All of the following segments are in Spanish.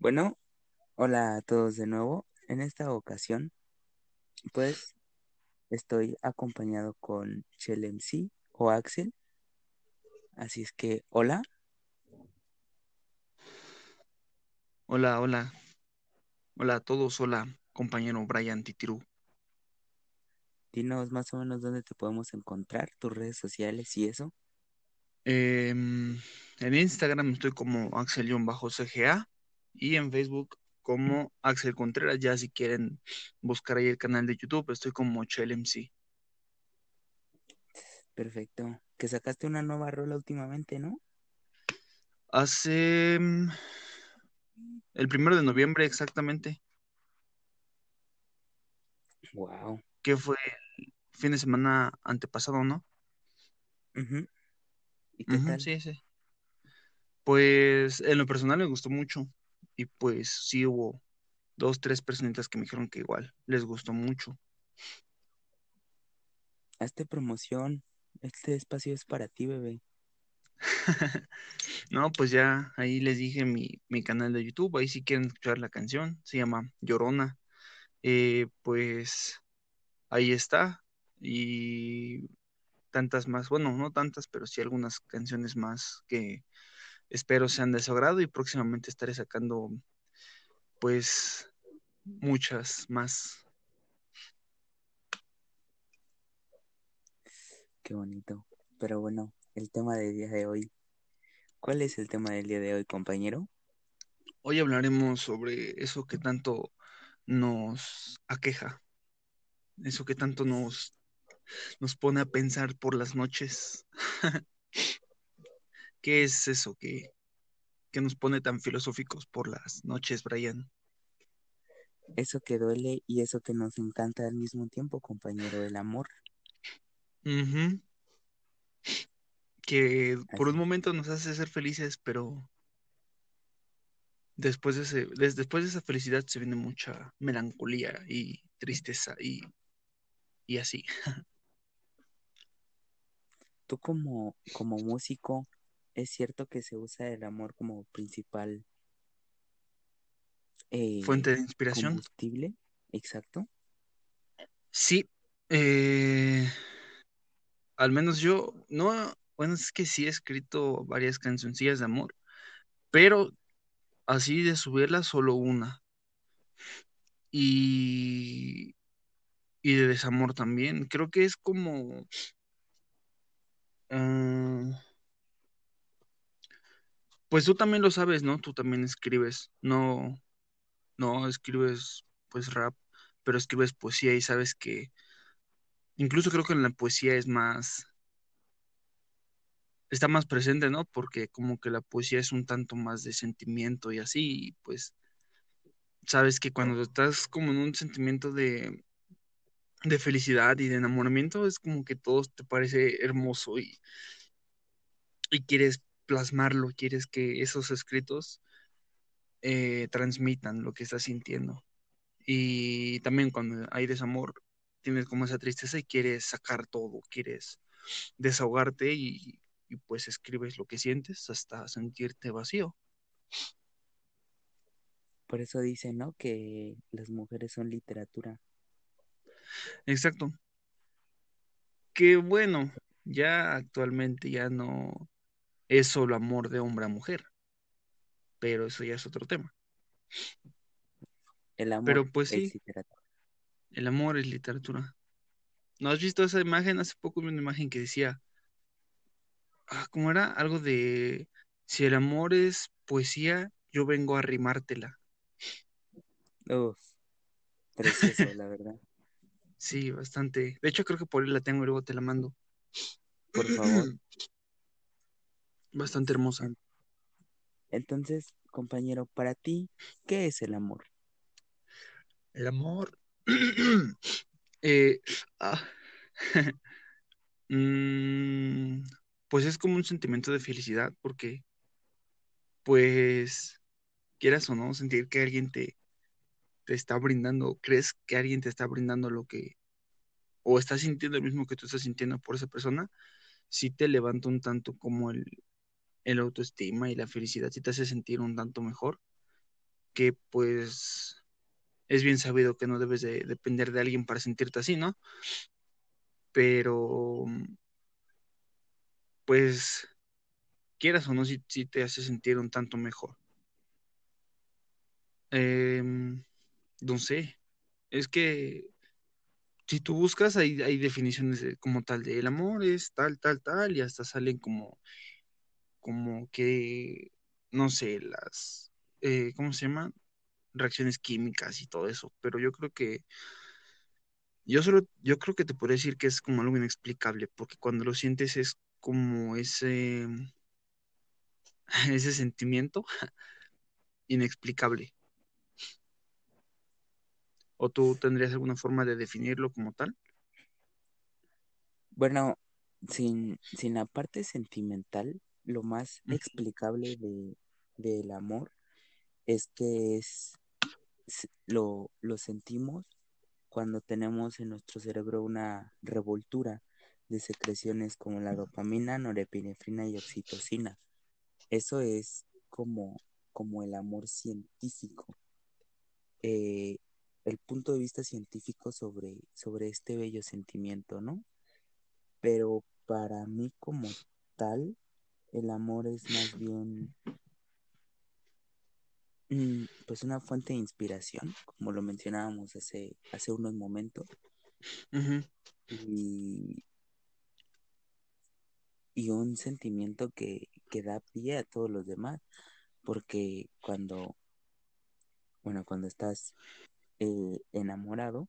Bueno, hola a todos de nuevo. En esta ocasión, pues estoy acompañado con Chel MC o Axel. Así es que, hola. Hola, hola. Hola a todos, hola, compañero Brian Titirú. Dinos más o menos dónde te podemos encontrar, tus redes sociales y eso. Em, en Instagram estoy como Axel-CGA y en Facebook como Axel Contreras. Ya si quieren buscar ahí el canal de YouTube, estoy como MC. Perfecto. Que sacaste una nueva rola últimamente, ¿no? Hace mm, el primero de noviembre exactamente. Wow. Que fue el fin de semana antepasado, ¿no? ¿Y qué tal? Sí, sí. Pues en lo personal me gustó mucho. Y pues sí hubo dos, tres personitas que me dijeron que igual les gustó mucho. Hazte promoción. Este espacio es para ti, bebé. no, pues ya ahí les dije mi, mi, canal de YouTube. Ahí si quieren escuchar la canción. Se llama Llorona. Eh, pues ahí está. Y tantas más, bueno, no tantas, pero sí algunas canciones más que espero sean de su agrado y próximamente estaré sacando pues muchas más. Qué bonito. Pero bueno, el tema del día de hoy. ¿Cuál es el tema del día de hoy, compañero? Hoy hablaremos sobre eso que tanto nos aqueja, eso que tanto nos, nos pone a pensar por las noches. ¿Qué es eso que, que nos pone tan filosóficos por las noches, Brian? Eso que duele y eso que nos encanta al mismo tiempo, compañero, el amor. Que por un momento nos hace ser felices, pero después de, ese, después de esa felicidad se viene mucha melancolía y tristeza y, y así. Tú como, como músico, ¿es cierto que se usa el amor como principal eh, fuente de inspiración? Combustible, exacto. Sí, eh, al menos yo, no, bueno, es que sí he escrito varias cancioncillas de amor, pero así de subirla solo una. Y, y de desamor también. Creo que es como... Ah, pues tú también lo sabes, ¿no? Tú también escribes. No, no escribes pues rap, pero escribes poesía y sabes que incluso creo que en la poesía es más está más presente, ¿no? Porque como que la poesía es un tanto más de sentimiento y así, y pues sabes que cuando estás como en un sentimiento de, de felicidad y de enamoramiento, es como que todo te parece hermoso y, y quieres plasmarlo, quieres que esos escritos eh, transmitan lo que estás sintiendo. Y también cuando hay desamor, tienes como esa tristeza y quieres sacar todo, quieres desahogarte y, y pues escribes lo que sientes hasta sentirte vacío. Por eso dicen, ¿no? Que las mujeres son literatura. Exacto. Que bueno, ya actualmente ya no es solo amor de hombre a mujer, pero eso ya es otro tema. El amor pero pues sí, es literatura. El amor es literatura. ¿No has visto esa imagen? Hace poco vi una imagen que decía, ah, ¿cómo era? Algo de, si el amor es poesía, yo vengo a rimártela. Uf, precioso, la verdad. Sí, bastante. De hecho, creo que por ahí la tengo y luego te la mando. Por favor. Bastante hermosa. Entonces, compañero, para ti, ¿qué es el amor? El amor. eh, ah. mm, pues es como un sentimiento de felicidad porque, pues, quieras o no, sentir que alguien te, te está brindando, crees que alguien te está brindando lo que, o estás sintiendo lo mismo que tú estás sintiendo por esa persona, sí te levanta un tanto como el, el autoestima y la felicidad, sí te hace sentir un tanto mejor. que pues es bien sabido que no debes de depender de alguien para sentirte así, ¿no? Pero, pues, quieras o no, si, te hace sentir un tanto mejor. Em, no sé, es que si tú buscas, hay, hay definiciones como tal de el amor es tal, tal, tal, y hasta salen como, como que, no sé, las, eh, ¿cómo se llama? Reacciones químicas y todo eso, pero yo creo que, yo solo, yo creo que te podría decir que es como algo inexplicable, porque cuando lo sientes es como ese, ese sentimiento inexplicable. ¿O tú tendrías alguna forma de definirlo como tal? Bueno, sin, sin la parte sentimental, lo más explicable de, del amor es que es lo, lo sentimos cuando tenemos en nuestro cerebro una revoltura de secreciones como la dopamina, norepinefrina y oxitocina. Eso es como, como el amor científico. Eh, el punto de vista científico sobre, sobre este bello sentimiento, ¿no? Pero para mí como tal, el amor es más bien mm, pues una fuente de inspiración, como lo mencionábamos hace, hace unos momentos. y, y, un sentimiento que, que da pie a todos los demás, porque cuando, bueno, cuando estás eh, enamorado,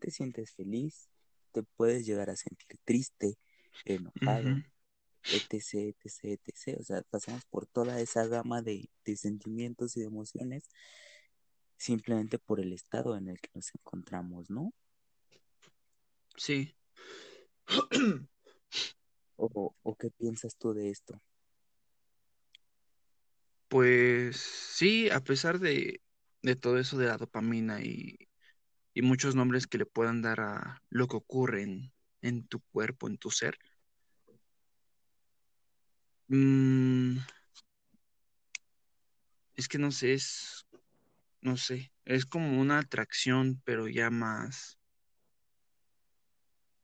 te sientes feliz, te puedes llegar a sentir triste, enojado, etc, etc, etc. O sea, pasamos por toda esa gama de, sentimientos y de emociones simplemente por el estado en el que nos encontramos, ¿no? Sí. ¿O, o qué piensas tú de esto? Pues sí, a pesar de, de todo eso de la dopamina y, muchos nombres que le puedan dar a lo que ocurre en, tu cuerpo, en tu ser. Mm, es que no sé, es, no sé, es como una atracción, pero ya más...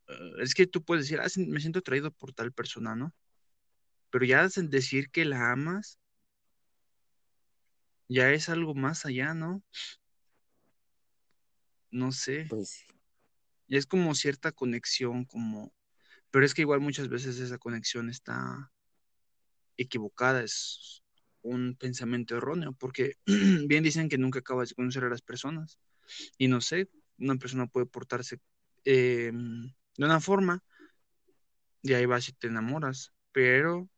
Eh, es que tú puedes decir, ah, me siento atraído por tal persona, ¿no? Pero ya decir que la amas, ya es algo más allá, ¿no? No sé. Pues es como cierta conexión, como, pero es que igual muchas veces esa conexión está equivocada, es un pensamiento erróneo, porque bien dicen que nunca acabas de conocer a las personas. Y no sé, una persona puede portarse em, de una forma, y ahí vas y te enamoras, pero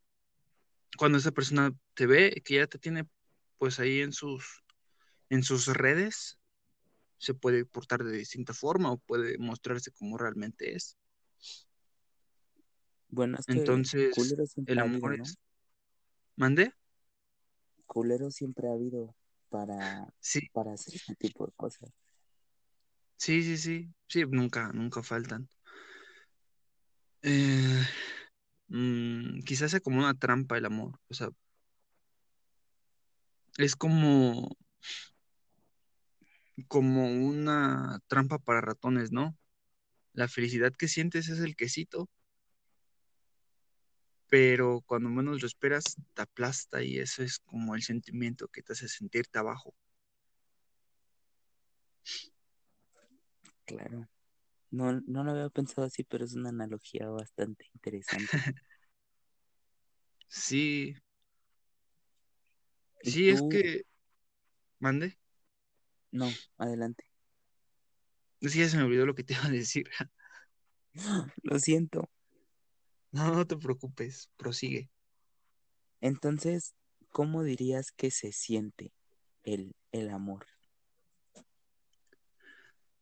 cuando esa persona te ve, que ya te tiene pues ahí en sus, en sus redes se puede portar de distinta forma o puede mostrarse como realmente es. Bueno, es que entonces el amor es... ¿Mande? Culero siempre ha habido para, para hacer este tipo de cosas. Sí, sí, sí, sí, nunca, nunca faltan. Eh, mm, quizás sea como una trampa el amor, o sea, es como, como una trampa para ratones, ¿no? La felicidad que sientes es el quesito, pero cuando menos lo esperas, te aplasta y eso es como el sentimiento que te hace sentirte abajo. Claro. No, no lo había pensado así, pero es una analogía bastante interesante. sí, Sí, es que. ¿Mande? No, adelante. Sí, ya se me olvidó lo que te iba a decir. Lo siento. No, no te preocupes, prosigue. Entonces, ¿cómo dirías que se siente el, el amor?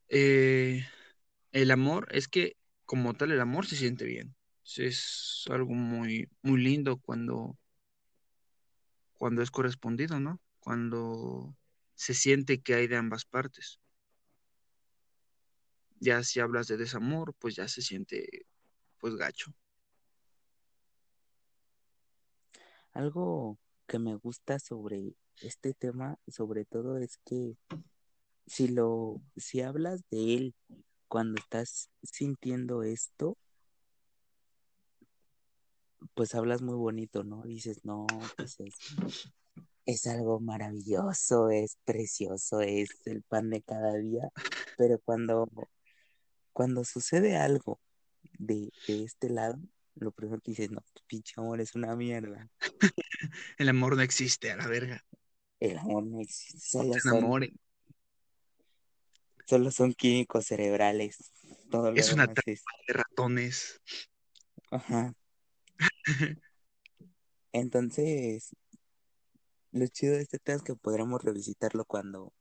Eh, el amor es que, como tal, el amor se siente bien. Es algo muy, muy lindo cuando cuando es correspondido, ¿no? Cuando se siente que hay de ambas partes. Ya si hablas de desamor, pues ya se siente pues gacho. Algo que me gusta sobre este tema sobre todo es que si lo, si hablas de él cuando estás sintiendo esto, pues hablas muy bonito, ¿no? Dices, no, pues es, es algo maravilloso, es precioso, es el pan de cada día, pero cuando, cuando sucede algo de, de este lado, lo primero que dices, no, pinche amor es una mierda. El amor no existe, a la verga. El amor no existe, solo son, enamoren. solo son químicos cerebrales. Todo lo Es una demás es, De ratones. ajá. Entonces, lo chido de este tema es que podremos revisitarlo cuando,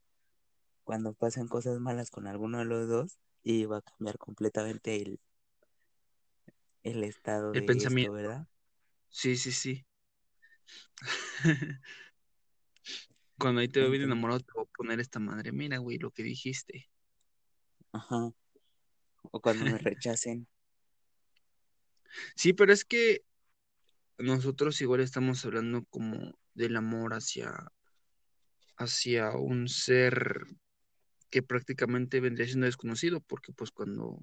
cuando pasen cosas malas con alguno de los dos y va a cambiar completamente el, el estado El de pensamiento. esto, ¿verdad? Sí, sí, sí. Cuando ahí te veo bien enamorado, te voy a poner esta madre. Mira, güey, lo que dijiste. ajá. O cuando me rechacen. Sí, pero es que nosotros igual estamos hablando como del amor hacia, hacia un ser que prácticamente vendría siendo desconocido, porque pues cuando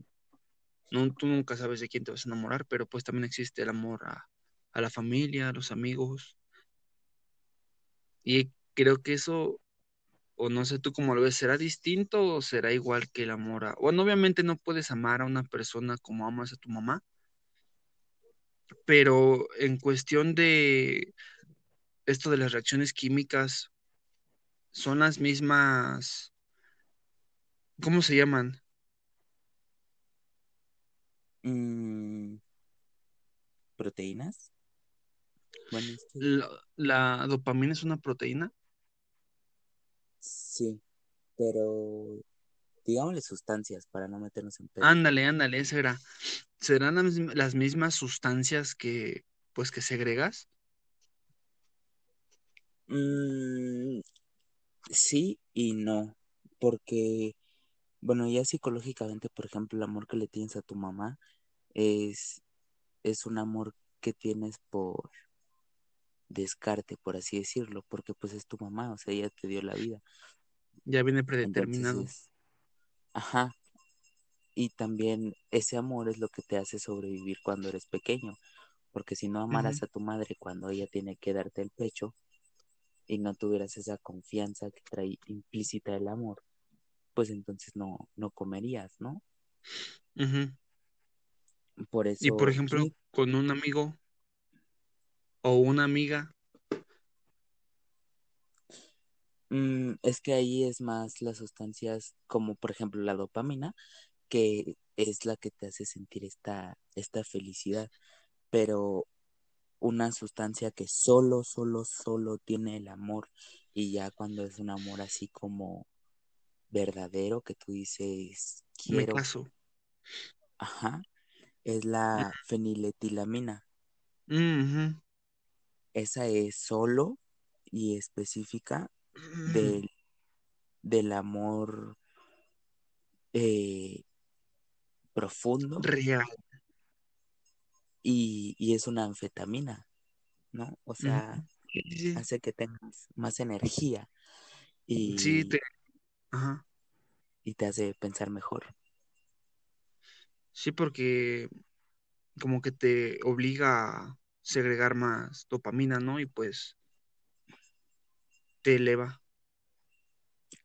no, tú nunca sabes de quién te vas a enamorar, pero pues también existe el amor a, a la familia, a los amigos. Y creo que eso, o no sé tú cómo lo ves, ¿será distinto o será igual que el amor a... Bueno, obviamente no puedes amar a una persona como amas a tu mamá, pero en cuestión de esto de las reacciones químicas, son las mismas, ¿cómo se llaman? Mm, ¿proteínas? Bueno, es que La, la dopamina es una proteína. sí, pero digámosle sustancias para no meternos en pedo. Ándale, ándale, esa era. ¿Serán las mismas sustancias que, pues, que segregas? Mm, sí y no, porque, bueno, ya psicológicamente, por ejemplo, el amor que le tienes a tu mamá es, es un amor que tienes por descarte, por así decirlo, porque pues es tu mamá, o sea, ella te dio la vida. Ya viene predeterminado. ajá, y también ese amor es lo que te hace sobrevivir cuando eres pequeño, porque si no amaras a tu madre cuando ella tiene que darte el pecho y no tuvieras esa confianza que trae implícita el amor, pues entonces no, no comerías, ¿no? Por Y por eso, ejemplo, con un amigo o una amiga, mm, es que ahí es más las sustancias como por ejemplo la dopamina, que es la que te hace sentir esta, esta felicidad, pero una sustancia que solo, solo, solo tiene el amor y ya cuando es un amor así como verdadero que tú dices me quiero, caso. ajá, es la feniletilamina. Esa es solo y específica Ujú. del, del amor eh, profundo Real. y, y es una anfetamina, ¿no? O sea, sí, hace que tengas más energía sí. Sí, te, y, ajá. y te hace pensar mejor. Sí, porque como que te obliga a segregar más dopamina, ¿no? Y pues te eleva.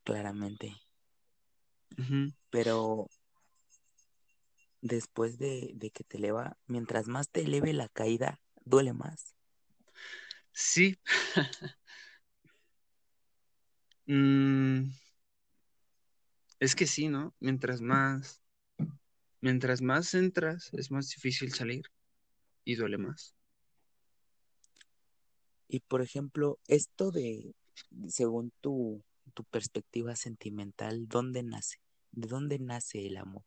claramente. Pero después de, de que te eleva, mientras más te eleve la caída, duele más. Sí. Mm, es que sí, ¿no? Mientras más, mientras más entras, es más difícil salir y duele más. Y por ejemplo, esto de, según tu, tu perspectiva sentimental, ¿dónde nace? ¿De dónde nace el amor?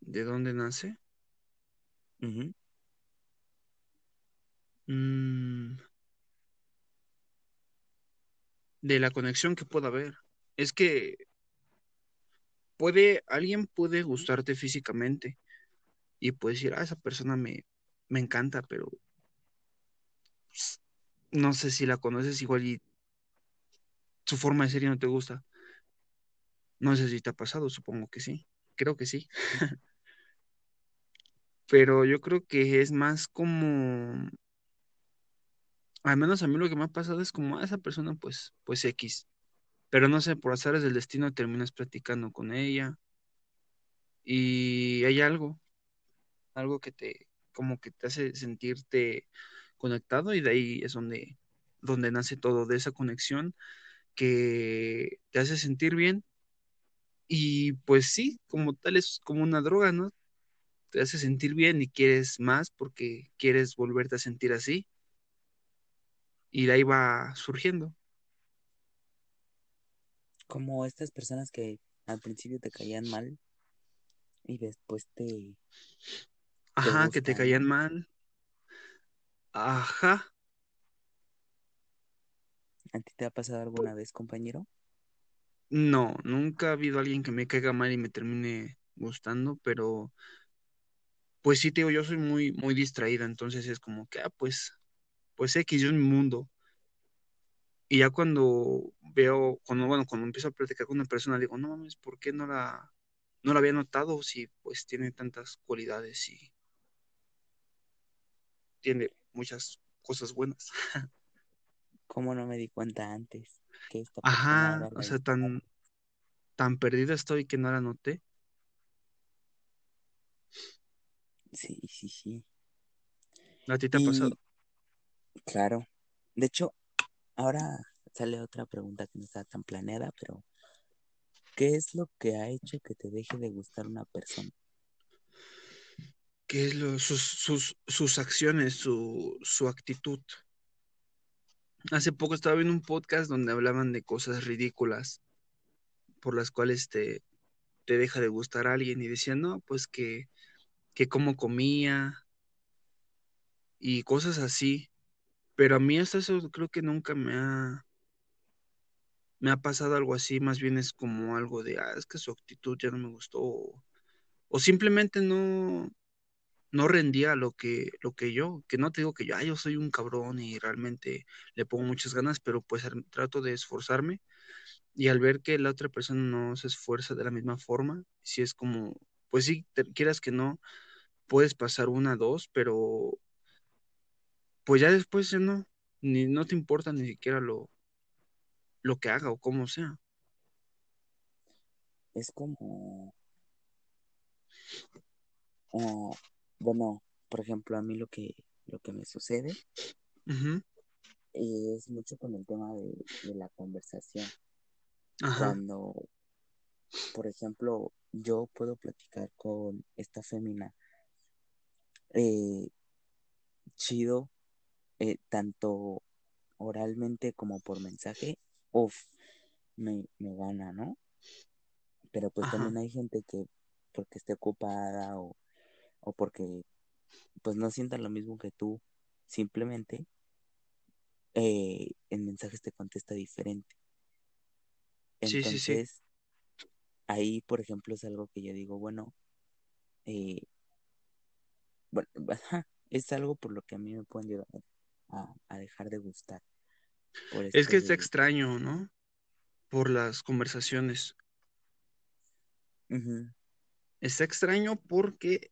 ¿De dónde nace? Mm, de la conexión que pueda haber. Es que puede, alguien puede gustarte físicamente y puedes decir, ah, esa persona me, me encanta, pero no sé si la conoces igual y su forma de ser y no te gusta. No sé si te ha pasado, supongo que sí. Creo que sí. Pero yo creo que es más como, al menos a mí lo que me ha pasado es como a esa persona, pues, pues X. Pero no sé, por azares del destino terminas platicando con ella y hay algo, algo que te, como que te hace sentirte conectado y de ahí es donde, donde nace todo, de esa conexión que te hace sentir bien y pues sí, como tal es como una droga, ¿no? Te hace sentir bien y quieres más porque quieres volverte a sentir así y de ahí va surgiendo. Como estas personas que al principio te caían mal y después te, te Ajá, que te caían mal. Ajá, ¿A ti te ha pasado alguna vez, compañero? no, nunca ha habido alguien que me caiga mal y me termine gustando, pero pues sí te digo, yo soy muy, muy distraída, entonces es como que, ah, pues, pues X, yo en mi mundo. Y ya cuando veo, cuando, bueno, cuando empiezo a platicar con una persona, digo, no mames, ¿por qué no la, no la había notado si pues tiene tantas cualidades y tiene muchas cosas buenas? ¿Cómo no me di cuenta antes que esta Ajá, o sea, tan, tan perdida estoy que no la noté. Sí, sí, sí. ¿A ti te ha pasado? claro, de hecho, ahora sale otra pregunta que no está tan planeada, pero ¿qué es lo que ha hecho que te deje de gustar una persona? ¿Qué es lo, sus, sus, sus acciones, su, su actitud? Hace poco estaba viendo un podcast donde hablaban de cosas ridículas por las cuales te, te deja de gustar alguien y decían, no, pues que, que cómo comía y cosas así. Pero a mí hasta eso creo que nunca me ha, me ha pasado algo así, más bien es como algo de, ah, es que su actitud ya no me gustó, o, simplemente no, no rendía lo que, lo que yo, que no te digo que yo, ah, yo soy un cabrón y realmente le pongo muchas ganas, pero pues trato de esforzarme y al ver que la otra persona no se esfuerza de la misma forma, si es como, pues sí, te- quieras que no, puedes pasar una, dos, pero pues ya después ya no, ni no te importa ni siquiera lo, lo que haga o cómo sea. Es como, ah, bueno, por ejemplo, a mí lo que, lo que me sucede es mucho con el tema de, de la conversación. Ajá, Cuando, por ejemplo, yo puedo platicar con esta fémina eh, chido, eh, tanto oralmente como por mensaje, uff, me, me gana, ¿no? Pero pues ajá. también hay gente que porque esté ocupada o, o porque pues no sientan lo mismo que tú, simplemente eh, en mensajes te contesta diferente. Sí, sí, sí. Entonces, ahí, por ejemplo, es algo que yo digo, bueno, eh, bueno, es algo por lo que a mí me pueden llegar a, a dejar de gustar, por Es que está extraño, ¿no? Por las conversaciones. Está extraño porque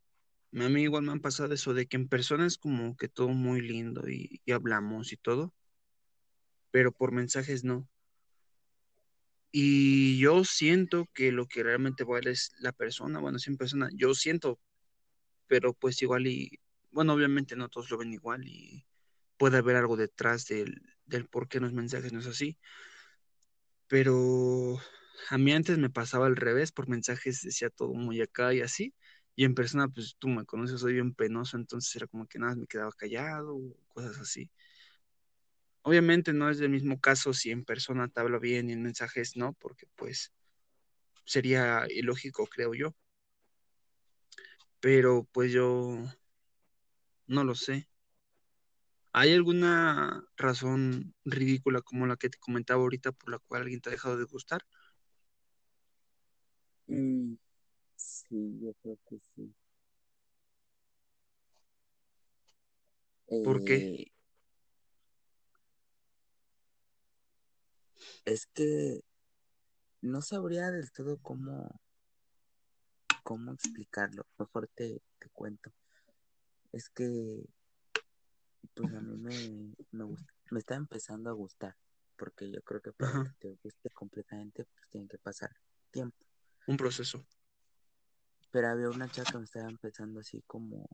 a mí igual me han pasado eso de que en persona es como que todo muy lindo y, y hablamos y todo, pero por mensajes no. Y yo siento que lo que realmente vale es la persona, bueno, sí en persona, yo siento, pero pues igual y, bueno, obviamente no todos lo ven igual y puede haber algo detrás del, del por qué los mensajes no es así, pero a mí antes me pasaba al revés, por mensajes decía todo muy acá y así, y en persona pues tú me conoces, soy bien penoso, entonces era como que nada, me quedaba callado, cosas así. Obviamente no es del mismo caso si en persona te hablo bien y en mensajes no, porque pues sería ilógico, creo yo. Pero pues yo no lo sé. ¿Hay alguna razón ridícula como la que te comentaba ahorita por la cual alguien te ha dejado de gustar? mm, sí, yo creo que sí. ¿Por qué? Eh, Es que no sabría del todo cómo, cómo explicarlo. Mejor te, te cuento. Es que, pues a mí me, me, gusta- me está empezando a gustar. Porque yo creo que para Ajá, que te guste completamente, pues tiene que pasar tiempo. un proceso. Pero había una chica que me estaba empezando así como,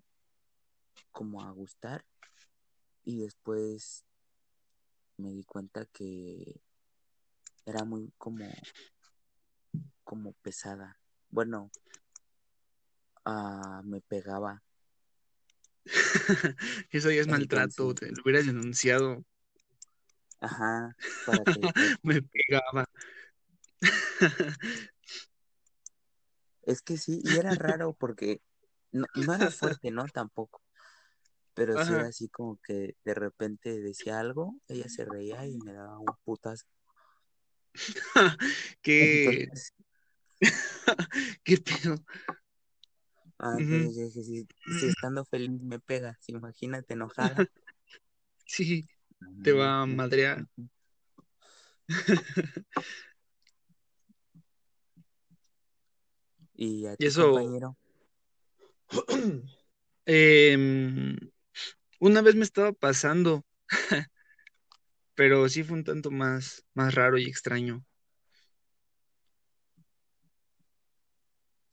como a gustar. Y después me di cuenta que era muy como, como pesada. Bueno, ah, me pegaba. Eso ya es maltrato, te lo hubieras denunciado. ajá, para que Me pegaba. Es que sí, y era raro porque no, no era fuerte, ¿no? Tampoco. Pero sí era así como que de repente decía algo, ella se reía y me daba un putazo. ¿Qué, Entonces, qué pedo? Ah, yo dije, si, si estando feliz me pegas, imagínate enojada. Sí, te Mm, va a madrear. Y a Y ti, eso, compañero, em, una vez me estaba pasando, pero sí fue un tanto más, más raro y extraño.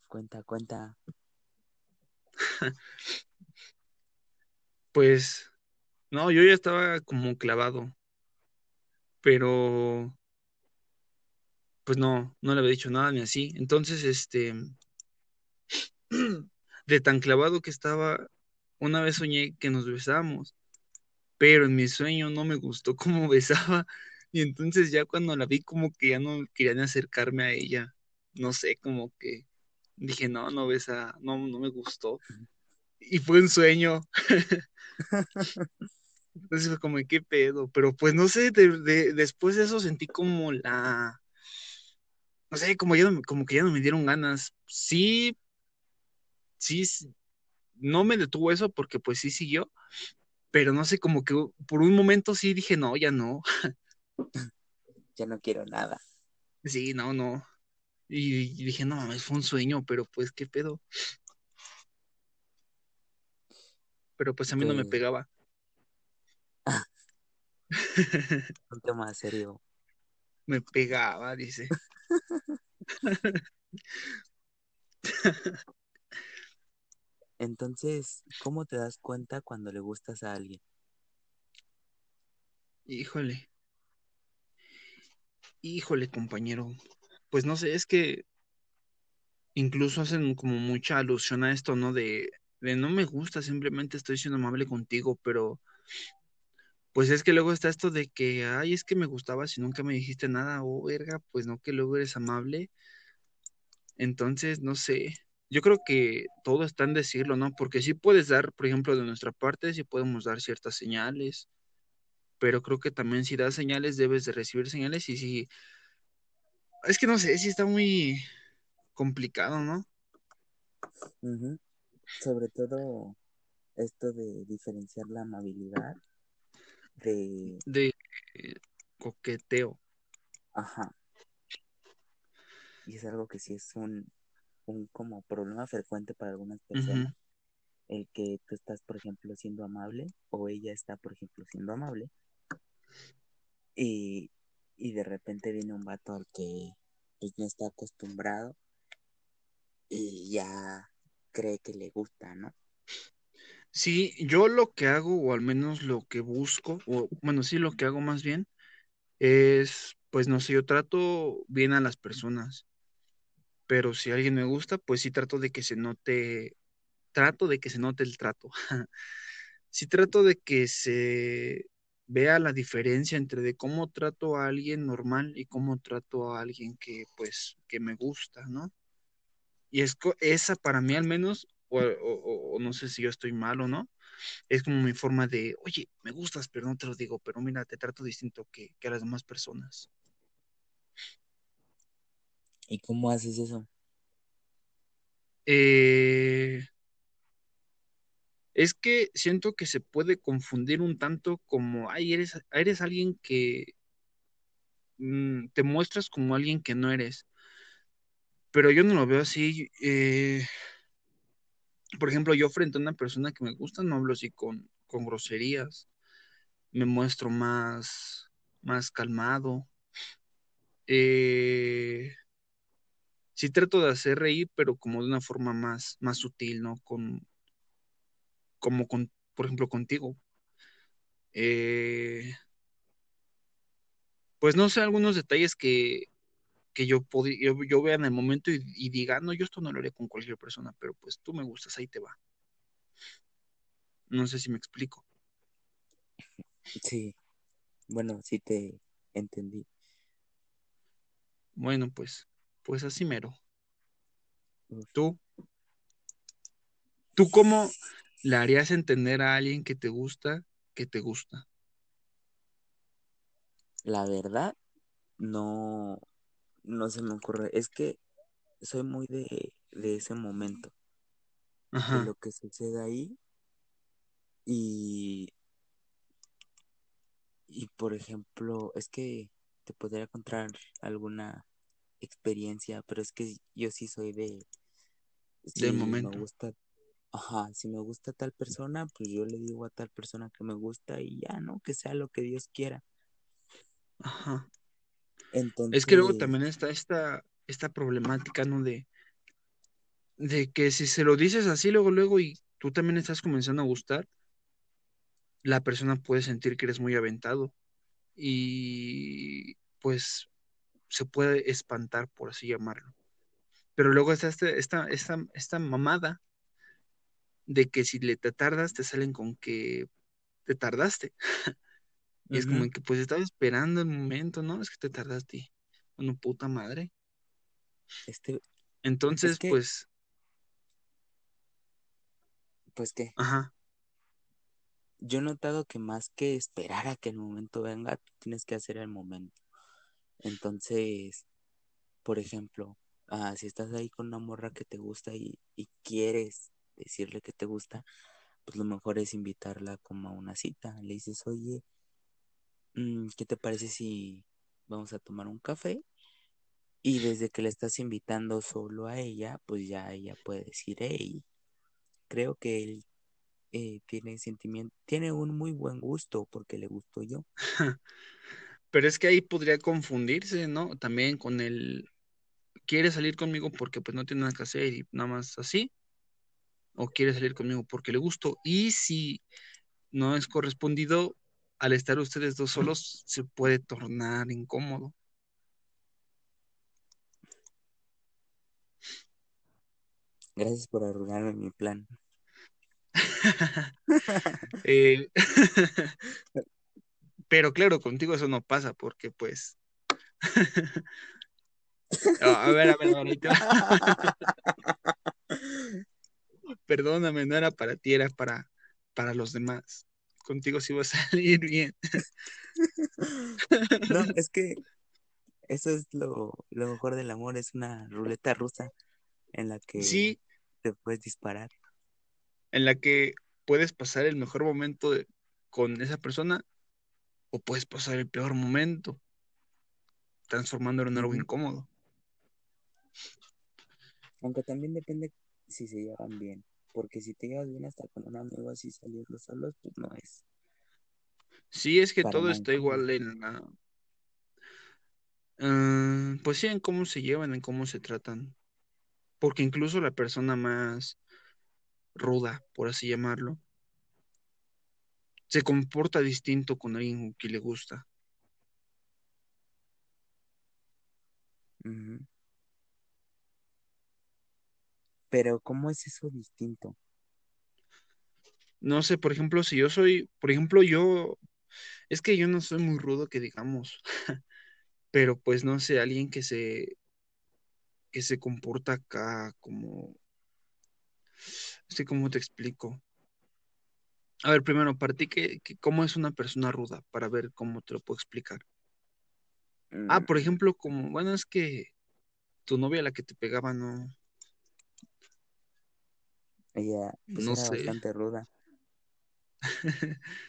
cuenta, cuenta. Pues, no, yo ya estaba como clavado, pero pues no, no le había dicho nada ni así. Entonces, este, de tan clavado que estaba, una vez soñé que nos besábamos, pero en mi sueño no me gustó cómo besaba. Y entonces ya cuando la vi como que ya no quería ni acercarme a ella. No sé, como que dije, no, no besa, no, no me gustó. Y fue un sueño. Entonces fue como, ¿qué pedo? Pero pues no sé, de- de- después de eso sentí como la, no sé, como, ya como que ya no me dieron ganas. Sí, sí, no me detuvo eso porque pues sí siguió, pero no sé, como que por un momento sí dije, no, ya no, Ya no quiero nada. sí, no, no. Y, y dije, no mames, fue un sueño, pero pues qué pedo. Pero pues a mí no me pegaba. un tema serio. Me pegaba, dice. Entonces, ¿cómo te das cuenta cuando le gustas a alguien? Híjole, híjole, compañero. Pues no sé, es que incluso hacen como mucha alusión a esto, ¿no? De, de no me gusta, simplemente estoy siendo amable contigo, pero pues es que luego está esto de que, ay, es que me gustaba si nunca me dijiste nada, oh, verga, pues no, que luego eres amable. Entonces, no sé, yo creo que todo está en decirlo, ¿no? Porque sí puedes dar, por ejemplo, de nuestra parte, sí podemos dar ciertas señales, pero creo que también si das señales debes de recibir señales y sí, es que no sé, sí está muy complicado, ¿no? Sobre todo esto de diferenciar la amabilidad de, De eh, coqueteo. ajá, y es algo que sí es un, un como problema frecuente para algunas personas, el que tú estás, por ejemplo, siendo amable o ella está, por ejemplo, siendo amable y, y de repente viene un vato al que pues no está acostumbrado y ya cree que le gusta, ¿no? Sí, yo lo que hago, o al menos lo que busco, o bueno, sí, lo que hago más bien, es, pues no sé, yo trato bien a las personas, pero si alguien me gusta, pues sí trato de que se note, trato de que se note el trato. Sí trato de que se vea la diferencia entre de cómo trato a alguien normal y cómo trato a alguien que, pues, que me gusta, ¿no? Y es esa para mí al menos, o, o- o- o no sé si yo estoy mal o no, es como mi forma de, oye, me gustas, pero no te lo digo, pero mira, te trato distinto que, que a las demás personas. ¿Y cómo haces eso? Eh, es que siento que se puede confundir un tanto como, ay, eres, eres alguien que mm, te muestras como alguien que no eres. Pero yo no lo veo así. eh, por ejemplo, yo frente a una persona que me gusta, no hablo así con, con groserías. Me muestro más, más calmado. Eh, sí trato de hacer reír, pero como de una forma más, más sutil, ¿no? Con, como con, por ejemplo, contigo. Eh, pues no sé, algunos detalles que, que yo, yo, yo vea en el momento y, y diga, no, yo esto no lo haré con cualquier persona, pero pues tú me gustas, ahí te va. No sé si me explico. Sí, bueno, sí te entendí. Bueno, pues, pues así mero. Uf, ¿Tú? ¿Tú cómo le harías entender a alguien que te gusta, que te gusta? La verdad, no, no se me ocurre. Es que soy muy de, de ese momento, de lo que sucede ahí y, y por ejemplo, es que te podría contar alguna experiencia, pero es que yo sí soy de, me momento. gusta, ajá, si me gusta tal persona, pues yo le digo a tal persona que me gusta y ya, ¿no? Que sea lo que Dios quiera. Ajá. Es que luego Entonces, también está esta, esta problemática, ¿no? De, de que si se lo dices así luego, luego y tú también estás comenzando a gustar, la persona puede sentir que eres muy aventado y pues se puede espantar, por así llamarlo. Pero luego está este- esta, esta, esta mamada de que si le te tardas, te salen con que te tardaste. Y es como que pues estaba esperando el momento, ¿no? Es que te tardaste. Bueno, puta madre. este, es Entonces, que, pues, pues qué, ajá, yo he notado que más que esperar a que el momento venga, tienes que hacer el momento. Entonces, por ejemplo, ah, si estás ahí con una morra que te gusta y, y quieres decirle que te gusta, pues lo mejor es invitarla como a una cita. Le dices, oye, mm, ¿qué te parece si vamos a tomar un café? Y desde que le estás invitando solo a ella, pues ya ella puede decir, hey, creo que él eh, tiene sentimiento, tiene un muy buen gusto porque le gusto yo. Pero es que ahí podría confundirse, ¿no? También con el, quiere salir conmigo porque pues no tiene nada que hacer y nada más así, o quiere salir conmigo porque le gusto. Y si no es correspondido, al estar ustedes dos solos, se puede tornar incómodo. Gracias por arruinarme mi plan. Eh, pero claro, contigo eso no pasa porque pues, a ver, a ver, a ver, ahí te va. Perdóname, no era para ti, era para, para los demás. Contigo sí va a salir bien. No, es que eso es lo, lo mejor del amor, es una ruleta rusa en la que Sí, te puedes disparar. en la que puedes pasar el mejor momento de- con esa persona o puedes pasar el peor momento, transformándolo en algo incómodo. Aunque también depende si se llevan bien, porque si te llevas bien hasta con un amigo así saliendo solos, pues no es Sí, es que todo está igual en la, ah, pues sí, en cómo se llevan, en cómo se tratan. Porque incluso la persona más ruda, por así llamarlo, se comporta distinto con alguien que le gusta. Ujú. Pero ¿cómo es eso distinto? No sé, por ejemplo, si yo soy, por ejemplo, yo, es que yo no soy muy rudo que digamos, pero pues no sé, alguien que se, que se comporta acá como, sé cómo te explico. A ver, primero, para ti, ¿qué, qué- cómo es una persona ruda? Para ver cómo te lo puedo explicar. Ah, por Mm, ejemplo, como, bueno, es que tu novia, la que te pegaba, no, ella pues no era sé. bastante ruda.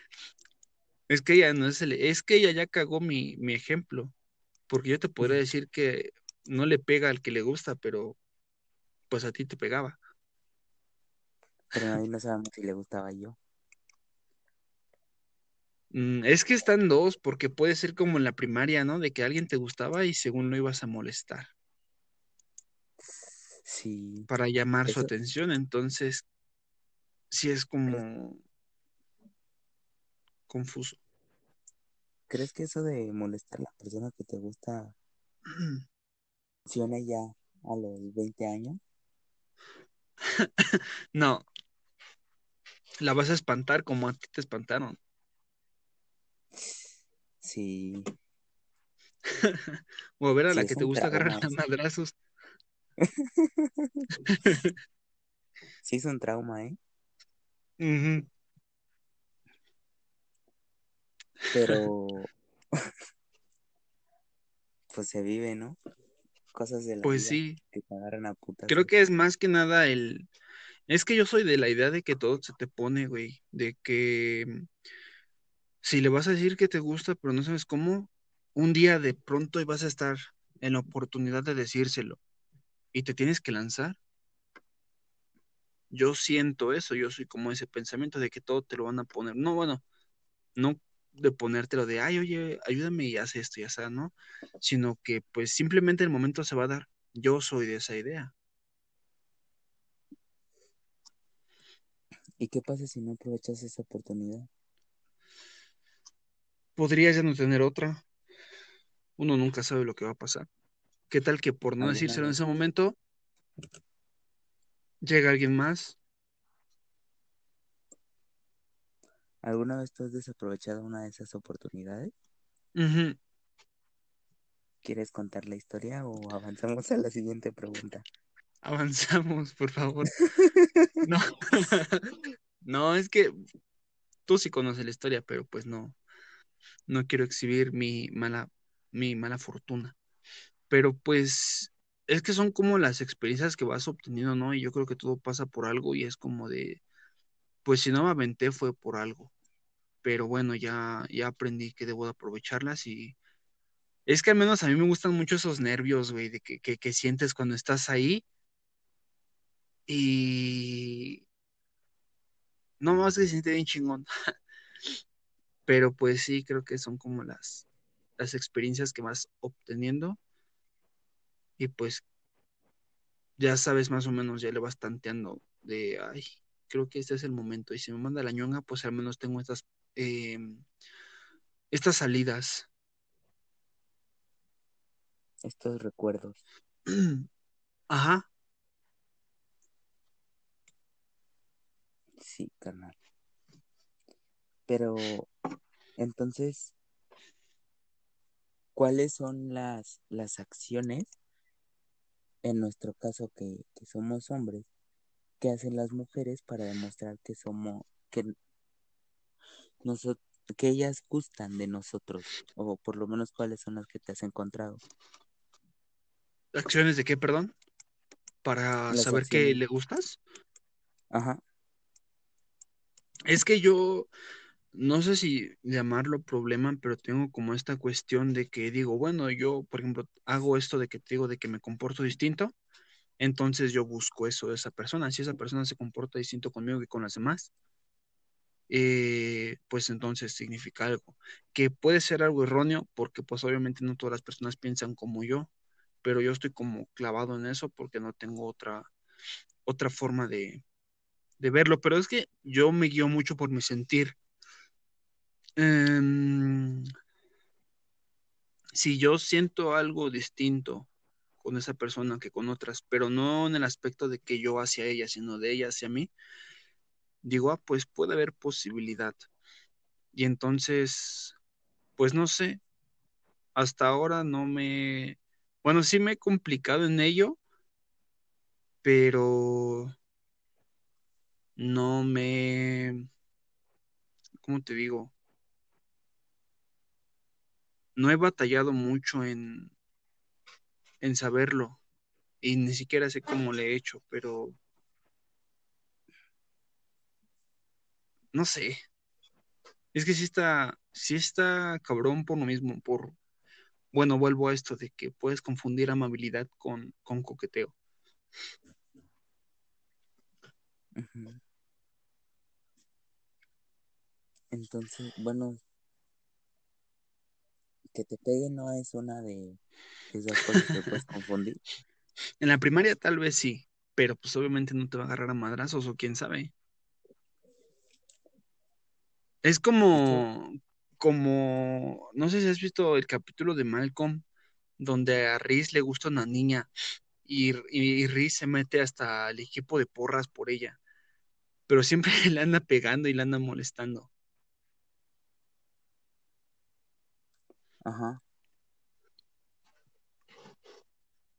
Es que ella no es el, es que ella ya cagó mi, mi ejemplo, Porque yo te podría decir que no le pega al que le gusta, pero pues a ti te pegaba. Pero ahí no sabemos si le gustaba yo. Mm, Es que están dos, porque puede ser como en la primaria, ¿no? De que alguien te gustaba y según lo ibas a molestar Sí. para llamar su atención. Entonces, sí es ¿crees, como confuso. crees que eso de molestar a la persona que te gusta funciona ya a los 20 años? No, la vas a espantar como a ti te espantaron. Sí, O a ver a sí la que te gusta agarrar madrazos. Sí es un trauma, ¿eh? Pero pues se vive, ¿no? Cosas de la Pues vida sí, que te agarran a creo putazos. que es más que nada el... Es que yo soy de la idea de que todo se te pone, güey, de que mm, si le vas a decir que te gusta, pero no sabes cómo, un día de pronto vas a estar en la oportunidad de decírselo y te tienes que lanzar. Yo siento eso, yo soy como ese pensamiento de que todo te lo van a poner. No, bueno, no de ponértelo de, ay, oye, ayúdame y haz esto y así, ¿no? Sino que pues simplemente el momento se va a dar. Yo soy de esa idea. ¿Y qué pasa si no aprovechas esa oportunidad? Podrías ya no tener otra. Uno nunca sabe lo que va a pasar. ¿Qué tal que por no ¿Alguna decírselo en ese momento, llega alguien más? alguna vez tú has desaprovechado una de esas oportunidades? ¿Quieres contar la historia o avanzamos a la siguiente pregunta? Avanzamos, por favor. No, no, es que tú sí conoces la historia, pero pues no, no quiero exhibir mi mala, mi mala fortuna. Pero pues es que son como las experiencias que vas obteniendo, ¿no? Y yo creo que todo pasa por algo y es como de, pues si no me aventé fue por algo. Pero bueno, ya, ya aprendí que debo de aprovecharlas y es que al menos a mí me gustan mucho esos nervios, güey, de que, que, que sientes cuando estás ahí y no más que se siente bien chingón. Pero pues sí, creo que son como las, las experiencias que vas obteniendo y pues ya sabes más o menos, ya le vas tanteando de, ay, creo que este es el momento. Y si me manda la ñonga, pues al menos tengo estas, eh, estas salidas. Estos recuerdos. Ajá, Sí, carnal. Pero entonces, ¿cuáles son las, las acciones, en nuestro caso que, que somos hombres, que hacen las mujeres para demostrar que somos, que nosotros, que ellas gustan de nosotros? O por lo menos cuáles son las que te has encontrado. acciones de qué, perdón, para Las saber que acciones. le gustas. Ajá. Es que yo no sé si llamarlo problema, pero tengo como esta cuestión de que digo, bueno, yo, por ejemplo, hago esto de que te digo de que me comporto distinto, entonces yo busco eso de esa persona. Si esa persona se comporta distinto conmigo que con las demás, eh, pues entonces significa algo, que puede ser algo erróneo, porque pues obviamente no todas las personas piensan como yo, pero yo estoy como clavado en eso porque no tengo otra, otra forma de, de verlo, pero es que yo me guío mucho por mi sentir. Em, si yo siento algo distinto con esa persona que con otras, pero no en el aspecto de que yo hacia ella, sino de ella hacia mí, digo, ah, pues puede haber posibilidad. Y entonces, pues no sé, hasta ahora no me, bueno, sí me he complicado en ello, pero no me, ¿cómo te digo? No he batallado mucho en, en saberlo y ni siquiera sé cómo le he hecho, pero no sé. Es que sí está, sí está cabrón por lo mismo, por, bueno, vuelvo a esto de que puedes confundir amabilidad con, con coqueteo. Entonces, bueno, que te pegue no es una de esas cosas que puedes confundir. En la primaria tal vez sí, pero pues obviamente no te va a agarrar a madrazos o quién sabe. Es como, como, no sé si has visto el capítulo de Malcolm, donde a Reese le gusta una niña y, y Reese se mete hasta el equipo de porras por ella, pero siempre le anda pegando y le anda molestando. Ajá,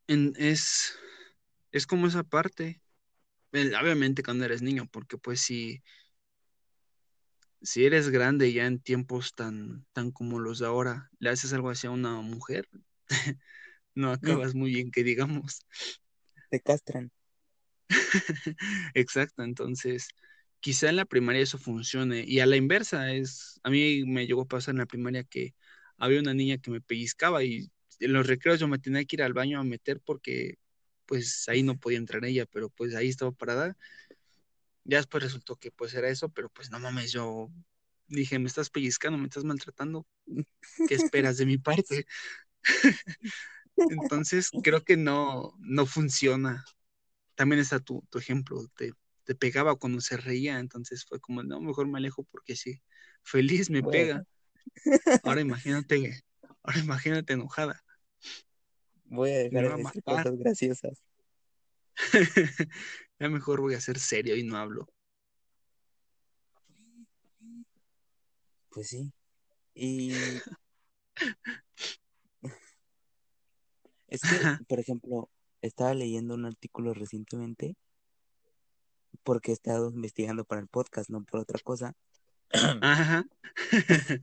En- es, es como esa parte, El- obviamente cuando eres niño, porque pues si, si eres grande ya en tiempos tan, tan como los de ahora, le haces algo hacia una mujer, no acabas muy bien, que digamos. te castran. Exacto, entonces quizá en la primaria eso funcione y a la inversa es, a mí me llegó a pasar en la primaria que había una niña que me pellizcaba y en los recreos yo me tenía que ir al baño a meter porque pues ahí no podía entrar ella, pero pues ahí estaba parada. Ya después resultó que pues era eso, pero pues no mames, yo dije, me estás pellizcando, me estás maltratando, ¿qué esperas de mi parte? Entonces creo que no, no funciona. también está tu, tu ejemplo, te, te pegaba cuando se reía, entonces fue como, no, mejor me alejo porque sí, feliz me pega. Ahora imagínate, ahora imagínate enojada, voy a dejar de decir cosas graciosas. Ya mejor voy a ser serio y no hablo. Pues sí. Y es que, por ejemplo, estaba leyendo un artículo recientemente porque he estado investigando para el podcast, no por otra cosa, ajá.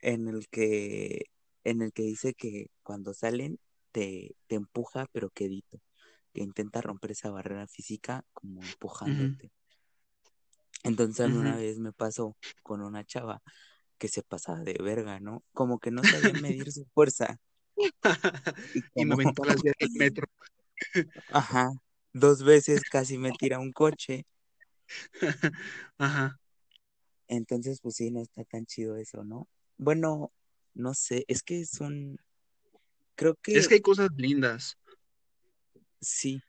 En el que, en el que dice que cuando salen te, te empuja, pero quedito, que intenta romper esa barrera física como empujándote. Entonces a mí una vez me pasó con una chava que se pasaba de verga, ¿no? Como que no sabía medir su fuerza y me aventó las del metro. ajá, dos veces casi me tira un coche. Ajá. Entonces, pues sí, no está tan chido eso, ¿no? Bueno, no sé, es que son, creo Es que que hay cosas lindas. sí,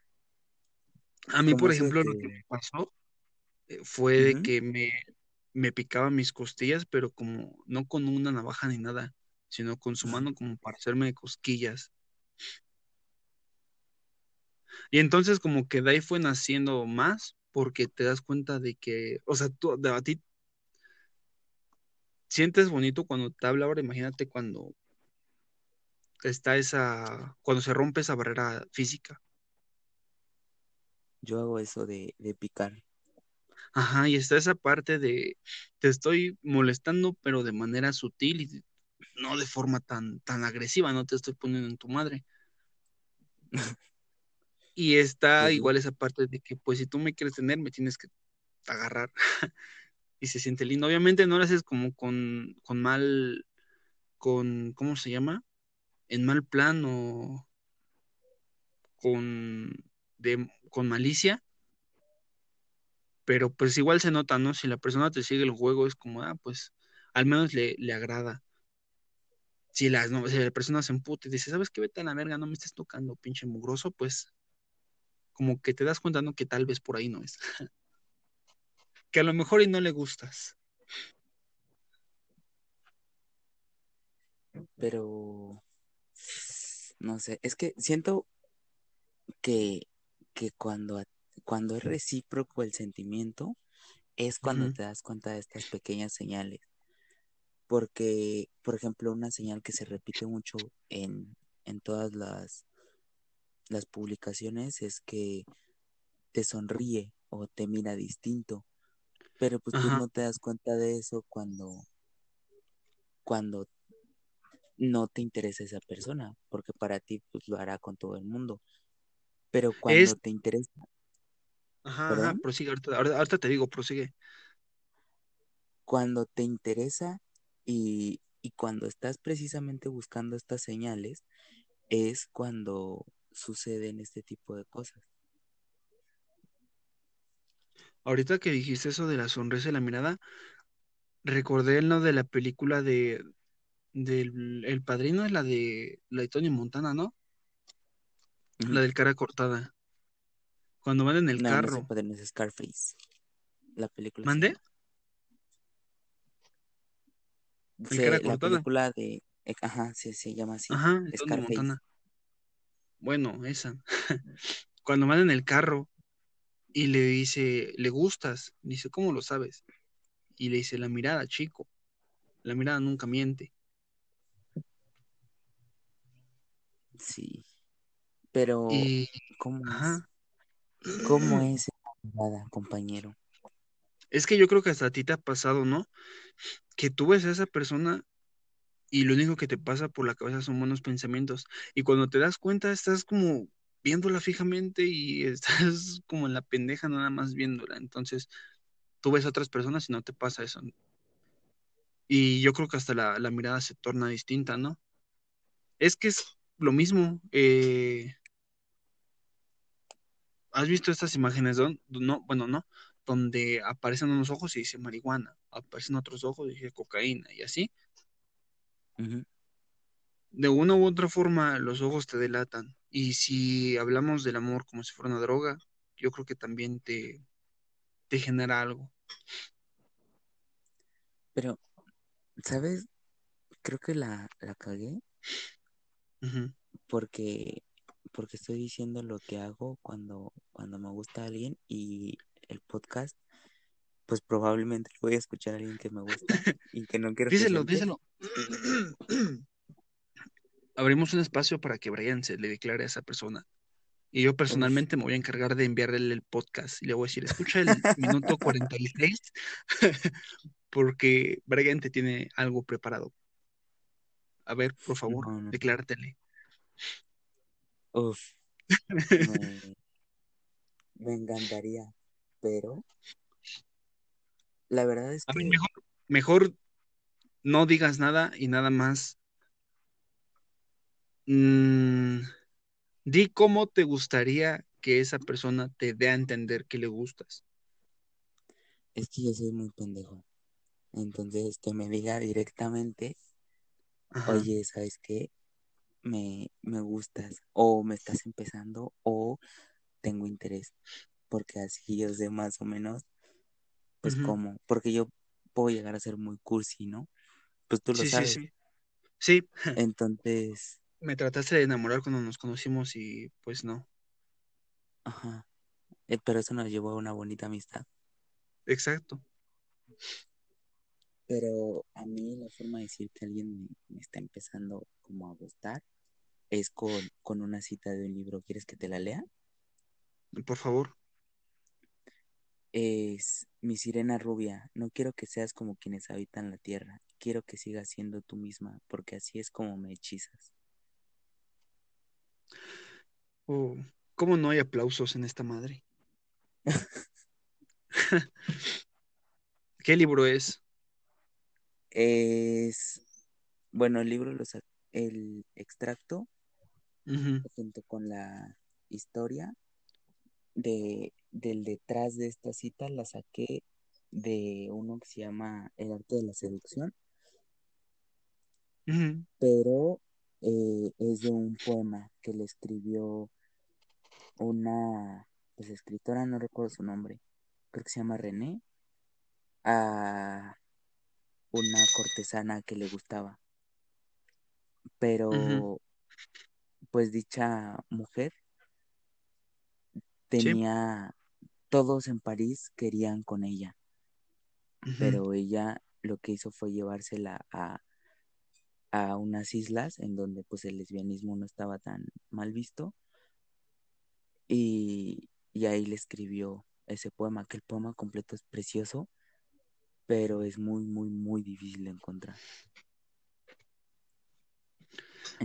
A mí, por ejemplo, lo que que, me pasó eh, fue de que me, me picaba mis costillas, pero como no con una navaja ni nada, sino con su mano como para hacerme cosquillas. Y entonces como que de ahí fue naciendo más, porque te das cuenta de que, o sea, tú, de, a ti sientes bonito cuando te habla ahora, imagínate cuando está esa, cuando se rompe esa barrera física. yo hago eso de, de picar. Ajá, y está esa parte de te estoy molestando, pero de manera sutil y no de forma tan, tan agresiva, no te estoy poniendo en tu madre. Y está Pues sí, igual esa parte de que, pues, si tú me quieres tener, me tienes que agarrar y se siente lindo. Obviamente no lo haces como con, con mal, con, ¿cómo se llama? En mal plan o con, de, con malicia, pero pues igual se nota, ¿no? Si la persona te sigue el juego, es como, ah, pues, al menos le, le agrada. Si la, no, si la persona se emputa y dice, ¿sabes qué? Vete a la verga, no me estés tocando, pinche mugroso, pues, como que te das cuenta, ¿no? Que tal vez por ahí no es. Que a lo mejor y no le gustas. pero no sé, es que siento que, que cuando, cuando es recíproco el sentimiento, es cuando te das cuenta de estas pequeñas señales. Porque, por ejemplo, una señal que se repite mucho en, en todas las, las publicaciones es que te sonríe o te mira distinto. Pero pues tú no te das cuenta de eso cuando, cuando no te interesa esa persona, porque para ti pues lo hará con todo el mundo. Pero Es, cuando te interesa, ajá, prosigue, ahorita te digo, prosigue. cuando te interesa y, Y cuando estás precisamente buscando estas señales, es cuando suceden este tipo de cosas. Ahorita que dijiste eso de la sonrisa y la mirada, recordé lo de la película de del El Padrino, es la de la de Tony Montana, ¿no? La del cara cortada. Cuando van en el No, no es carro. el padrino, es Scarface. La película se ¿Mande? llama. El Se- cara la cortada. película de. eh, Ajá, se, se llama así. Ajá, el Tony. Montana. Bueno, esa. Cuando van en el carro y le dice, ¿le gustas? Dice, ¿cómo lo sabes? Y le dice, la mirada, chico. La mirada nunca miente. Sí. Pero, Y, ¿cómo es? ¿Cómo es esa mirada, compañero? Es que yo creo que hasta a ti te ha pasado, ¿no? Que tú ves a esa persona y lo único que te pasa por la cabeza son buenos pensamientos. Y cuando te das cuenta, estás como viéndola fijamente y estás como en la pendeja nada más viéndola. Entonces, tú ves a otras personas y no te pasa eso. Y yo creo que hasta la, la mirada se torna distinta, ¿no? Es que es lo mismo. eh, ¿Has visto estas imágenes? don- No, bueno, no, donde aparecen unos ojos y dice marihuana, aparecen otros ojos y dice cocaína y así. De una u otra forma, los ojos te delatan. Y si hablamos del amor como si fuera una droga, yo creo que también te, te genera algo. Pero, ¿sabes? Creo que la, la cagué porque, porque estoy diciendo lo que hago cuando, cuando me gusta alguien y el podcast, pues probablemente lo voy a escuchar a alguien que me gusta y que no quiero Díselo, díselo. Abrimos un espacio para que Brian se le declare a esa persona. Y yo personalmente me voy a encargar de enviarle el podcast y le voy a decir, escucha el minuto 46 porque Brian te tiene algo preparado. A ver, por favor, No, no. declártele. Uf, me, me encantaría, pero la verdad es A ver, que mejor, mejor no digas nada y nada más. Mm, di cómo te gustaría que esa persona te dé a entender que le gustas. es que yo soy muy pendejo. Entonces, que me diga directamente, Ajá. oye, ¿sabes qué? Me, me gustas, o me estás empezando, o tengo interés, porque así yo sé más o menos, pues cómo, porque yo puedo llegar a ser muy cursi, ¿no? Pues tú lo Sí, sí, sabes. sí. Sí, Entonces, me trataste de enamorar cuando nos conocimos y pues no. ajá, eh, pero eso nos llevó a una bonita amistad. Exacto. Pero a mí la forma de decir que alguien me, me está empezando como a gustar es con, con una cita de un libro. ¿Quieres que te la lea? Por favor. Es mi sirena rubia. No quiero que seas como quienes habitan la tierra. Quiero que sigas siendo tú misma, porque así es como me hechizas. Oh, ¿cómo no hay aplausos en esta madre? ¿Qué libro es? Es, bueno, el libro, el extracto junto con la historia de, del detrás de esta cita la saqué de uno que se llama El arte de la seducción, pero eh, es de un poema que le escribió una pues, escritora, no recuerdo su nombre, creo que se llama René, a una cortesana que le gustaba. Pero pues dicha mujer Sí. tenía, todos en París querían con ella, pero ella lo que hizo fue llevársela a, a unas islas en donde pues el lesbianismo no estaba tan mal visto y, y ahí le escribió ese poema, que el poema completo es precioso, pero es muy, muy, muy difícil de encontrar.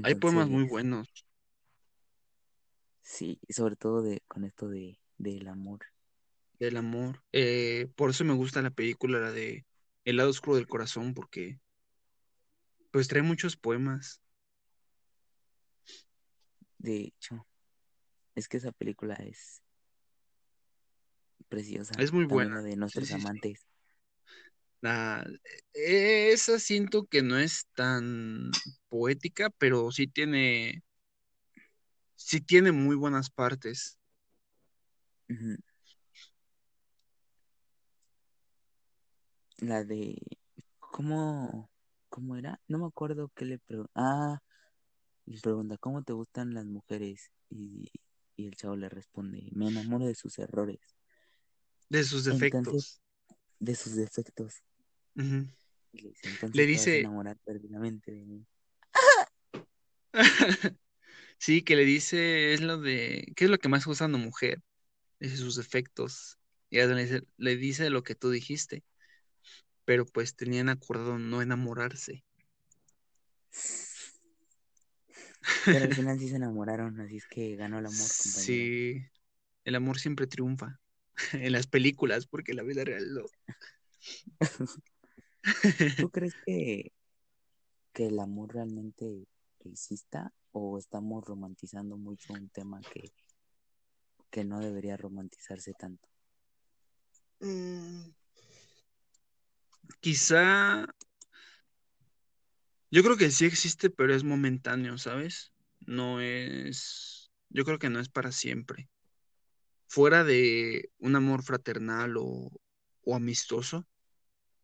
Hay poemas muy buenos. sí, sobre todo de, con esto de, del amor. del amor. Eh, por eso me gusta la película, la de El lado oscuro del corazón, porque Pues trae muchos poemas. De hecho, es que esa película es preciosa. Es muy buena. de nuestros sí, sí. amantes. La- e- esa siento que no es tan poética, pero sí tiene, sí tiene muy buenas partes. La de ¿cómo cómo era? No me acuerdo qué le pregunta. Ah, le pregunta ¿cómo te gustan las mujeres? Y, y el chavo le responde, me enamoro de sus errores. De sus Entonces, defectos. de sus defectos. Y le dice, entonces Le te vas a dice, enamorar perdidamente de mí. sí, que le dice, es lo de, ¿qué es lo que más gusta a una mujer? Dice sus defectos. Y le dice, le dice lo que tú dijiste, pero pues tenían acordado no enamorarse. Pero al final sí se enamoraron, así es que ganó el amor, compañero. Sí, el amor siempre triunfa en las películas, porque la vida real no. ¿Tú crees que, que el amor realmente exista o estamos romantizando mucho un tema que, que no debería romantizarse tanto? Mm, Quizá, yo creo que sí existe, pero es momentáneo, ¿sabes? No es, yo creo que no es para siempre. Fuera de un amor fraternal o, o amistoso,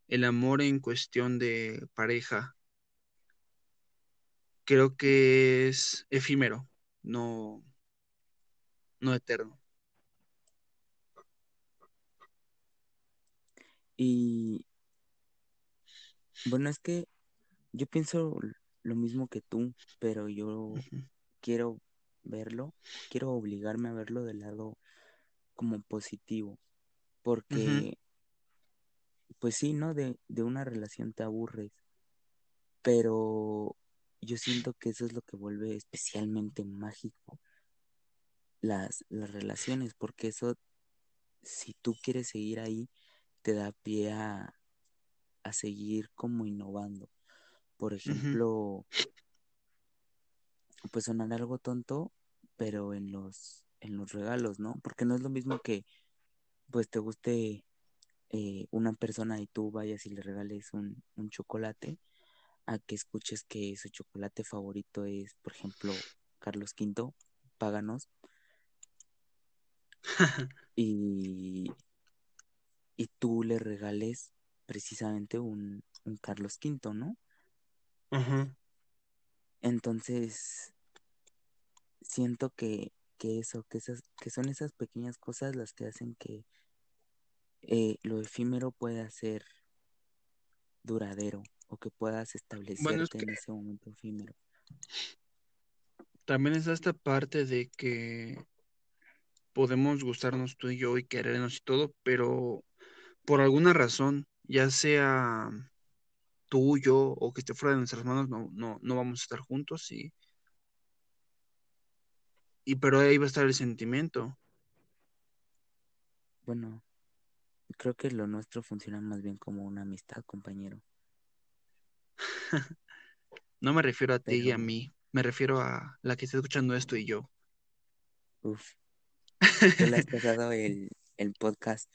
el amor en cuestión de pareja creo que es efímero, no, no eterno. Y bueno, es que yo pienso lo mismo que tú, pero yo quiero verlo, quiero obligarme a verlo del lado como positivo, porque pues sí, ¿no? De, de una relación te aburres, pero yo siento que eso es lo que vuelve especialmente mágico las, las relaciones, porque eso, si tú quieres seguir ahí, te da pie a, a seguir como innovando. Por ejemplo, pues sonar algo tonto, pero en los, en los regalos, ¿no? Porque no es lo mismo que pues te guste eh, una persona y tú vayas y le regales un, un chocolate, a que escuches que su chocolate favorito es, por ejemplo, Carlos V, Páganos, y, y tú le regales precisamente un, un Carlos V, ¿no? Ajá. Entonces, siento que, que eso, que esas, que son esas pequeñas cosas las que hacen que eh, lo efímero pueda ser duradero o que puedas Bueno, es establecerte que en ese momento efímero. también está esta parte de que podemos gustarnos tú y yo y querernos y todo, pero por alguna razón, ya sea tú, yo o que esté fuera de nuestras manos, no, no, no vamos a estar juntos y, y pero ahí va a estar el sentimiento. Bueno, creo que lo nuestro funciona más bien como una amistad, compañero. No me refiero a ti y a mí, me refiero a la que está escuchando esto y yo. uff, ¿tú le has pasado el, el podcast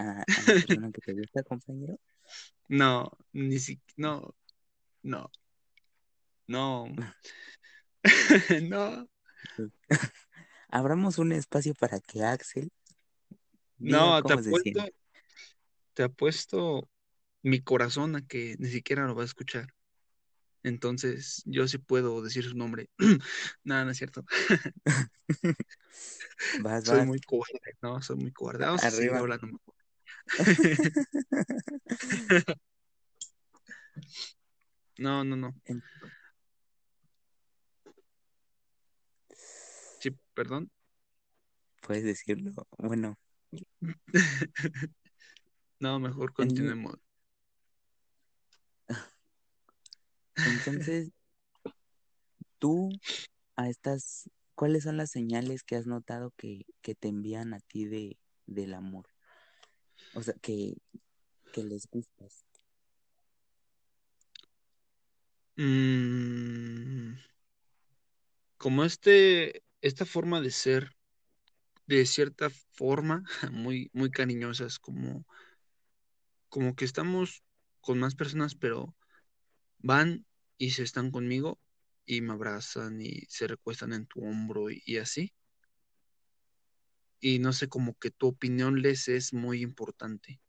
a, a la persona que te gusta, compañero? No, ni siquiera, no, no, no, no, Abramos un espacio para que Axel no, te apuesto, te apuesto mi corazón a que ni siquiera lo va a escuchar. Entonces, yo sí puedo decir su nombre. Nada, no es cierto. Vas, Soy vas, muy cobarde, no, soy muy cobarde. Vamos a seguir hablando mejor. No, no, no. Sí, perdón. Puedes decirlo. Bueno, No, mejor continuemos. entonces tú a estas, ¿cuáles son las señales que has notado que, que te envían a ti de, del amor? O sea, que, que les gustas. mm, como este, esta forma de ser, de cierta forma, muy, muy cariñosas, como, como que estamos con más personas, pero van y se están conmigo y me abrazan y se recuestan en tu hombro y, y así. Y no sé, como que tu opinión les es muy importante.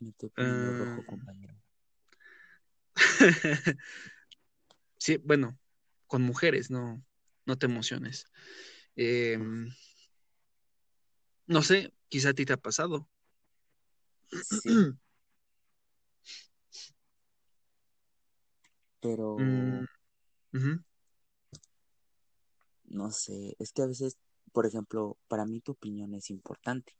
Me estoy poniendo Ah, rojo, compañero. sí, bueno, con mujeres, no, no te emociones. Em, no sé, quizá a ti te ha pasado. sí, Mm, pero ujú. No sé, es que a veces, por ejemplo, para mí tu opinión es importante.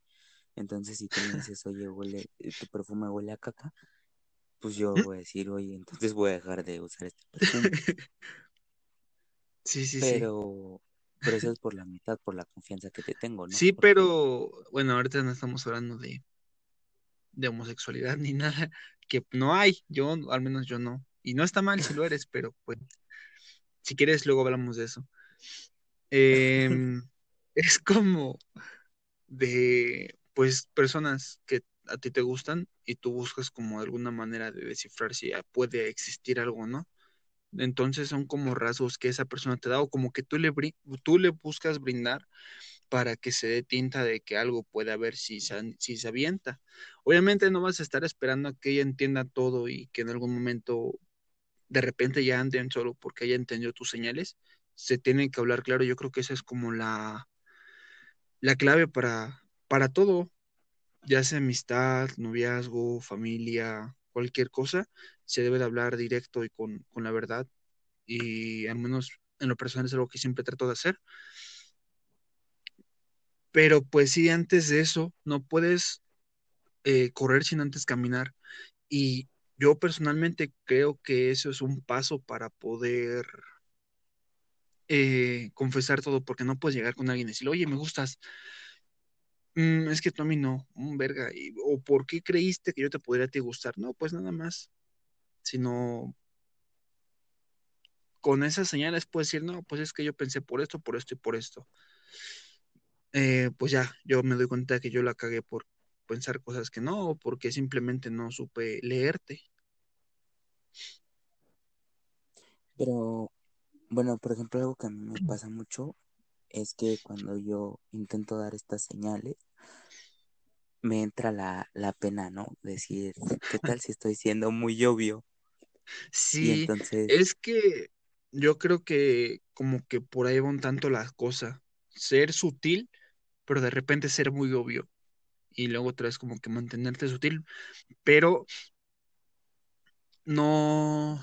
Entonces, si tú me dices, oye, huele, eh, tu perfume huele a caca, pues yo voy a decir, oye, entonces voy a dejar de usar este perfume. Sí, sí, sí. Pero, pero eso es por la mitad, por la confianza que te tengo, ¿no? Sí, Porque, pero bueno, ahorita no estamos hablando de, de homosexualidad ni nada, que no hay, yo, al menos yo no. Y no está mal si lo eres, pero pues, si quieres, luego hablamos de eso. Em, es como de, pues, personas que a ti te gustan y tú buscas como alguna manera de descifrar si puede existir algo, ¿no? Entonces son como rasgos que esa persona te da o como que tú le, tú le buscas brindar para que se dé tinta de que algo puede haber si se, si se avienta. Obviamente no vas a estar esperando a que ella entienda todo y que en algún momento de repente ya anden solo porque ella entendió tus señales. Se tienen que hablar claro. Yo creo que esa es como la, la clave para, para todo, ya sea amistad, noviazgo, familia, cualquier cosa. Se debe de hablar directo y con, con la verdad. Y al menos en lo personal es algo que siempre trato de hacer. Pero pues sí, antes de eso, no puedes eh, correr sin antes caminar. Y yo personalmente creo que eso es un paso para poder eh, confesar todo, porque no puedes llegar con alguien y decirle, oye, me gustas, "Mm, es que tú a mí no, un verga, y- o ¿por qué creíste que yo te podría ti gustar? No, pues nada más, sino con esas señales puedes decir, no, pues es que yo pensé por esto, por esto y por esto. Eh, pues ya, yo me doy cuenta que yo la cagué por pensar cosas que no, o porque simplemente no supe leerte. pero, bueno, por ejemplo, algo que a mí me pasa mucho es que cuando yo intento dar estas señales, me entra la, la pena, ¿no? Decir, ¿qué tal si estoy siendo muy obvio? Sí, entonces, es que yo creo que como que por ahí va un tanto la cosa. Ser sutil, pero de repente ser muy obvio. Y luego otra vez como que mantenerte sutil, pero no,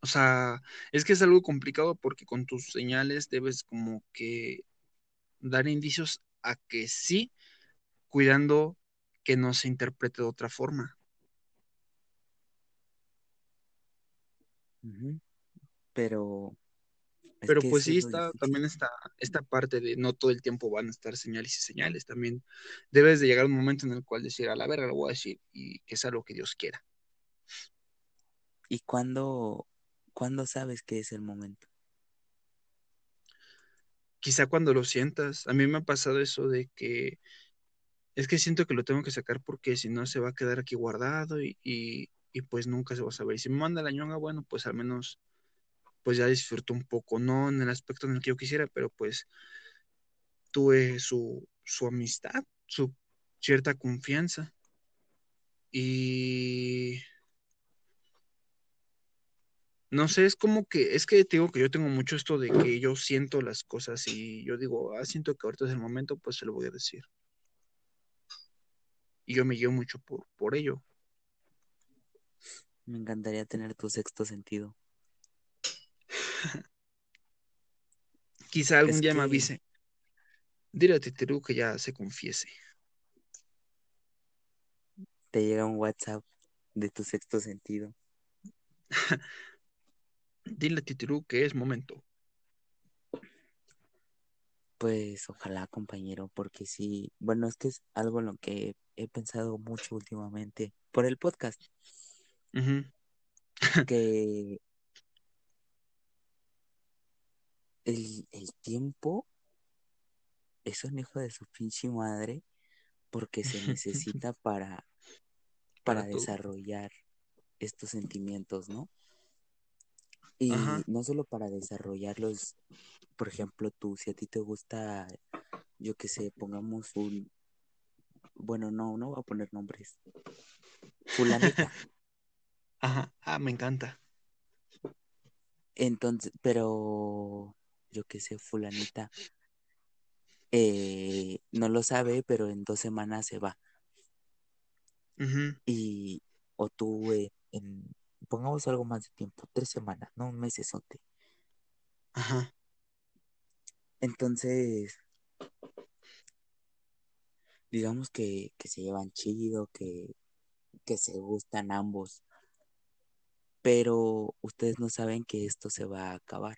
o sea, es que es algo complicado porque con tus señales debes como que dar indicios a que sí, cuidando que no se interprete de otra forma. pero es Pero pues es sí está también esta, esta parte de no todo el tiempo van a estar señales y señales. También debes de llegar a un momento en el cual decir a la verga lo voy a decir y que sea lo que Dios quiera. ¿Y cuándo, cuándo sabes que es el momento? Quizá cuando lo sientas, a mí me ha pasado eso de que es que siento que lo tengo que sacar porque si no se va a quedar aquí guardado y, y, y pues nunca se va a saber. Y si me manda la ñonga, bueno, pues al menos pues ya disfruto un poco, no en el aspecto en el que yo quisiera, pero pues tuve su, su amistad, su cierta confianza. Y no sé, es como que, es que te digo que yo tengo mucho esto de que yo siento las cosas y yo digo, ah, siento que ahorita es el momento, pues se lo voy a decir. Y yo me guío mucho por, por ello. Me encantaría tener tu sexto sentido. Quizá algún Es día me avise, dile a Titeru que ya se confiese. te llega un WhatsApp de tu sexto sentido. Dile a Titeru que es momento. Pues ojalá, compañero, porque sí, bueno, es que es algo en lo que he pensado mucho últimamente por el podcast. Que el, el tiempo es un hijo de su pinche madre porque se necesita para, para, desarrollar estos sentimientos, ¿no? Y Ajá. no solo para desarrollarlos, por ejemplo, tú, si a ti te gusta, yo que sé, pongamos un, bueno, no, no voy a poner nombres, fulanita. Ajá. Ah, me encanta. Entonces, pero yo que sé, fulanita eh, no lo sabe, pero en dos semanas se va. Ujú. Y, o tú, eh, en, pongamos algo más de tiempo, tres semanas, no un mesesote. Ajá. Entonces, digamos que, que se llevan chido, que, que se gustan ambos, pero ustedes no saben que esto se va a acabar.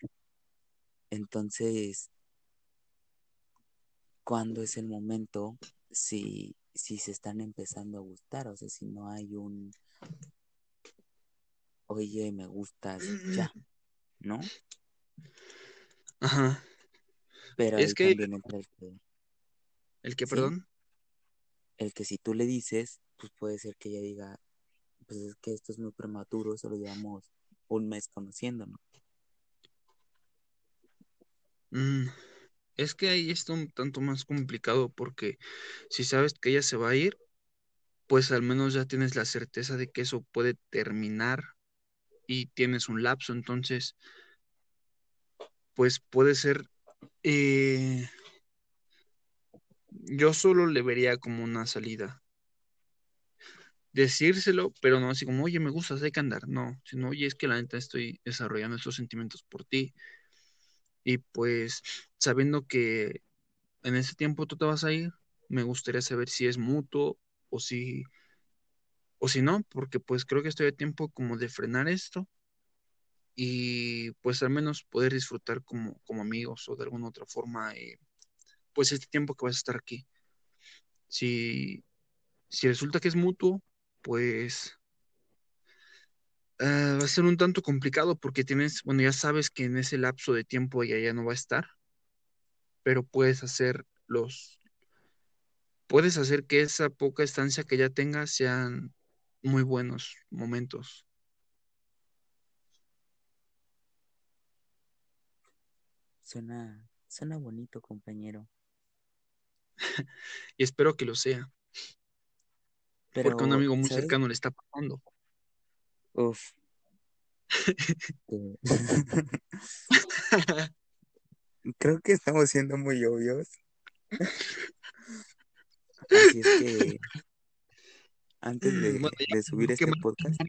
Entonces, ¿cuándo es el momento si, si se están empezando a gustar? O sea, si no hay un, oye, me gustas, ya, ¿no? Ajá. Pero Es que, el que, ¿el que, ¿sí? perdón? el que si tú le dices, pues puede ser que ella diga, pues es que esto es muy prematuro, solo llevamos un mes conociéndonos. Mm, es que ahí está un tanto más complicado porque si sabes que ella se va a ir, pues al menos ya tienes la certeza de que eso puede terminar y tienes un lapso, entonces, pues puede ser, eh, yo solo le vería como una salida. Decírselo, pero no así como, oye, me gustas, hay que andar, no, sino, oye, es que la neta estoy desarrollando estos sentimientos por ti y pues sabiendo que en ese tiempo tú te vas a ir, me gustaría saber si es mutuo o si, o si no, porque pues creo que estoy a tiempo como de frenar esto y pues al menos poder disfrutar como, como amigos o de alguna otra forma, eh, pues este tiempo que vas a estar aquí. Si, si resulta que es mutuo, pues ah, va a ser un tanto complicado porque tienes, bueno, ya sabes que en ese lapso de tiempo ella ya no va a estar, pero puedes hacer los, puedes hacer que esa poca estancia que ya tengas sean muy buenos momentos. Suena, suena bonito, compañero. Y espero que lo sea, porque a un amigo muy ¿sabes? cercano le está pasando. Uf. Creo que estamos siendo muy obvios. Así es que antes Mm, de, Bueno, ya de para subir no este podcast,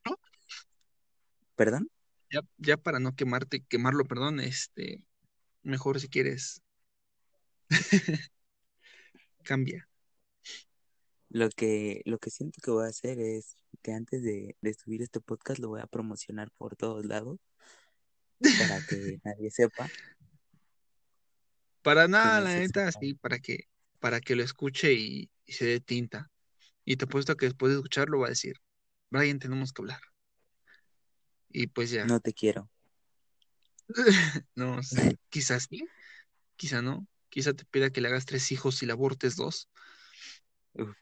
¿perdón? ya, ya para no quemarte, quemarlo, perdón, este, mejor si quieres, cambia. Lo que, lo que siento que voy a hacer es que antes de, de subir este podcast lo voy a promocionar por todos lados para que nadie sepa. Para nada, la neta, sí, para que, para que lo escuche y, y se dé tinta. Y te apuesto que después de escucharlo va a decir, Brian, tenemos que hablar. Y pues ya. No te quiero. No sé, quizás sí, quizá no. Quizá te pida que le hagas tres hijos y le abortes dos. Uf.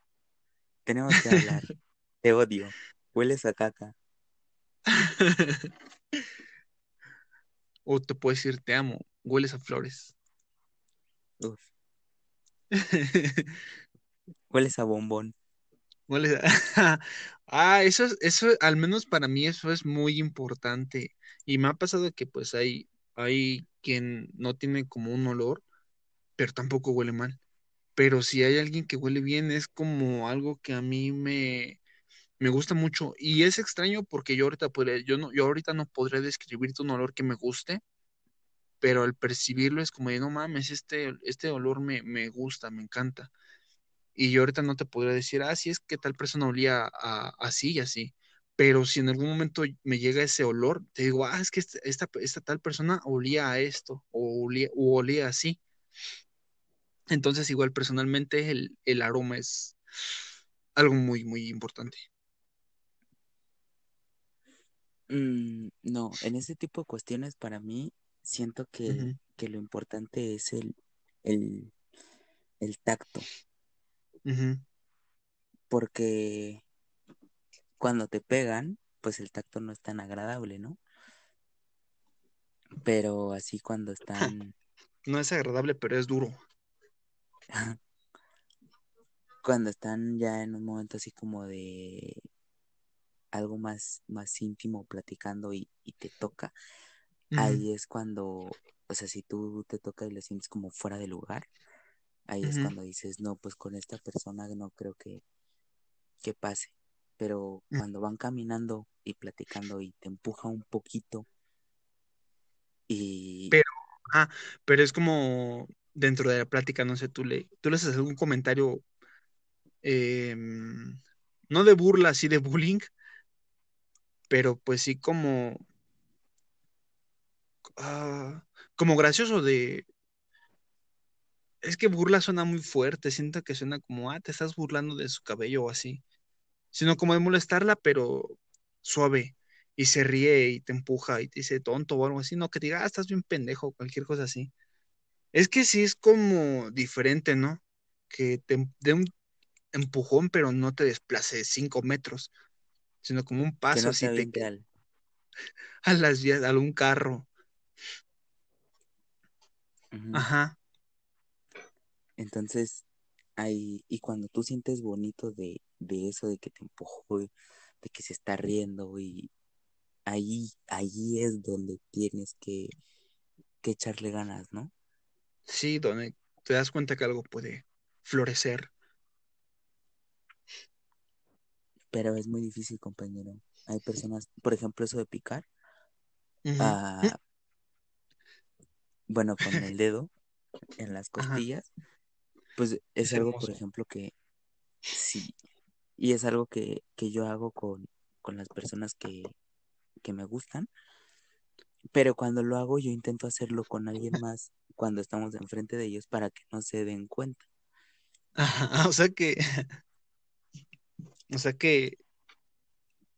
Tenemos que hablar. Te odio. Hueles a caca. O te puede decir, te amo, hueles a flores. Uf. Hueles a bombón. Ah, eso es, eso, al menos para mí eso es muy importante. Y me ha pasado que pues hay, hay quien no tiene como un olor, pero tampoco huele mal. Pero si hay alguien que huele bien, es como algo que a mí me, me gusta mucho. Y es extraño porque yo ahorita podría, yo no, yo ahorita no podré describirte un olor que me guste, pero al percibirlo es como de no mames, este, este olor me, me gusta, me encanta. Y yo ahorita no te podría decir, ah, sí es que tal persona olía a- así y así. Pero si en algún momento me llega ese olor, te digo, ah, es que esta, esta, esta tal persona olía a esto o olía, o olía así. Entonces, igual personalmente el, el aroma es, algo muy, muy importante. Mm, no, en ese tipo de cuestiones para mí siento que, que lo importante es el, el, el tacto, ujú. porque cuando te pegan, pues el tacto no es tan agradable, ¿no? Pero así cuando están, No es agradable, pero es duro. cuando están ya en un momento así como de algo más, más íntimo platicando y, y te toca, ahí es cuando, o sea, si tú te toca y lo sientes como fuera de lugar, ahí es cuando dices, no, pues con esta persona no creo que, que pase. Pero ujú. cuando van caminando y platicando y te empuja un poquito y Pero, ajá, pero es como dentro de la plática, no sé, tú le, tú le haces algún comentario, em, no de burla, así de bullying, pero pues sí como, ah, como gracioso de, es que burla suena muy fuerte, siento que suena como, ah, te estás burlando de su cabello o así, sino como de molestarla, pero suave, y se ríe y te empuja y te dice tonto o algo así, no, que te diga, ah, estás bien pendejo, cualquier cosa así. Es que sí es como diferente, ¿no? Que te dé un empujón, pero no te desplace cinco metros, sino como un que paso no te así al... a las vías, a un carro. Ajá. Entonces, ahí, y cuando tú sientes bonito de, de eso, de que te empujó, de que se está riendo y ahí, ahí es donde tienes que, que echarle ganas, ¿no? Sí, donde te das cuenta que algo puede florecer. Pero es muy difícil, compañero. Hay personas, por ejemplo, eso de picar, ah, bueno, con el dedo en las Ajá, costillas, pues es algo, por ejemplo, que sí, y es algo que, que yo hago con, con las personas que, que me gustan, pero cuando lo hago yo intento hacerlo con alguien más cuando estamos enfrente de ellos para que no se den cuenta. Ajá, o sea que, o sea que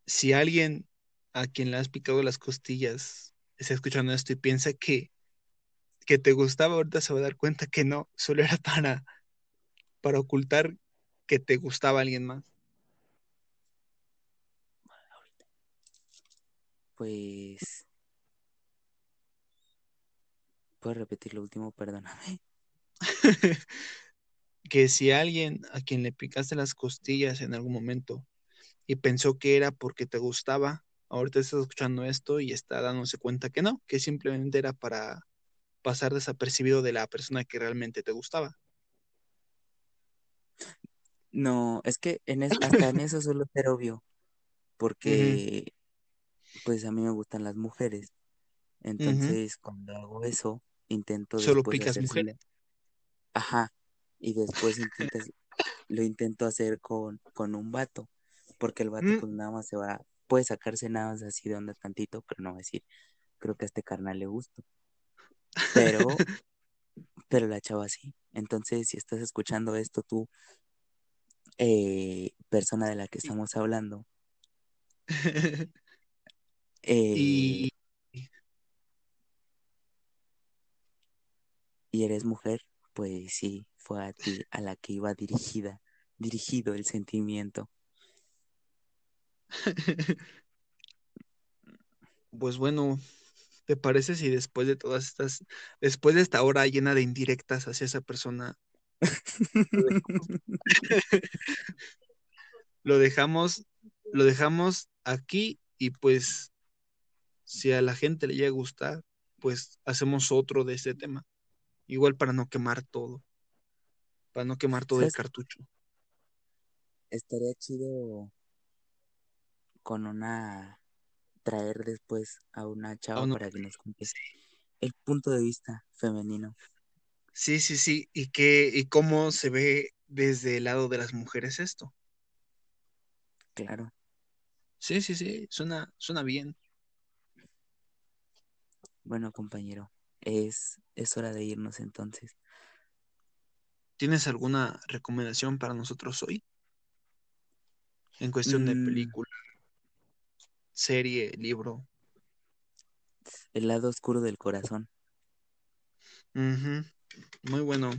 si alguien a quien le has picado las costillas está escuchando esto y piensa que, que te gustaba, ahorita se va a dar cuenta que no, solo era para, para ocultar que te gustaba alguien más. Pues, ¿puedes repetir lo último? Perdóname. que si alguien a quien le picaste las costillas en algún momento y pensó que era porque te gustaba, ahorita estás escuchando esto y está dándose cuenta que no, que simplemente era para pasar desapercibido de la persona que realmente te gustaba. No, es que en es- hasta en eso suelo ser obvio, porque pues a mí me gustan las mujeres. Entonces, cuando hago eso, intento Solo picas mujeres. Ajá. Y después intentas, lo intento hacer con, con un vato, porque el vato Mm. pues nada más se va, puede sacarse nada más así de onda tantito, pero no va a decir, creo que a este carnal le gusto. Pero, pero la chava sí. Entonces, si estás escuchando esto, tú, eh, persona de la que estamos hablando, eh, y y eres mujer, pues sí, fue a ti a la que iba dirigida, dirigido el sentimiento. pues bueno, ¿te parece si después de todas estas, después de esta hora llena de indirectas hacia esa persona, lo dejamos, lo dejamos, aquí y pues si a la gente le llega a gustar, pues hacemos otro de este tema. Igual para no quemar todo, para no quemar todo el cartucho. Estaría chido con una, traer después a una ¿A chava para que nos cuente el punto de vista femenino. Sí, sí, sí. ¿Y qué, y cómo se ve desde el lado de las mujeres esto? Claro. Sí, sí, sí, suena, suena bien. Bueno, compañero, es, es hora de irnos entonces. ¿Tienes alguna recomendación para nosotros hoy? en cuestión de Mm, película, serie, libro. El lado oscuro del corazón. Ujú, Muy bueno.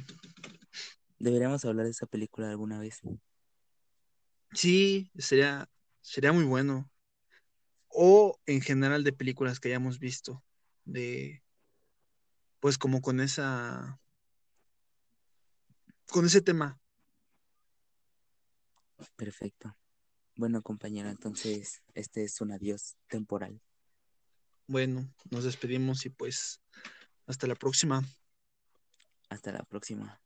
Deberíamos hablar de esa película alguna vez. Sí, sería, sería muy bueno. O en general de películas que hayamos visto. De, pues como con esa, con ese tema. Perfecto. Bueno, compañero, entonces este es un adiós temporal. Bueno, nos despedimos y pues hasta la próxima. Hasta la próxima.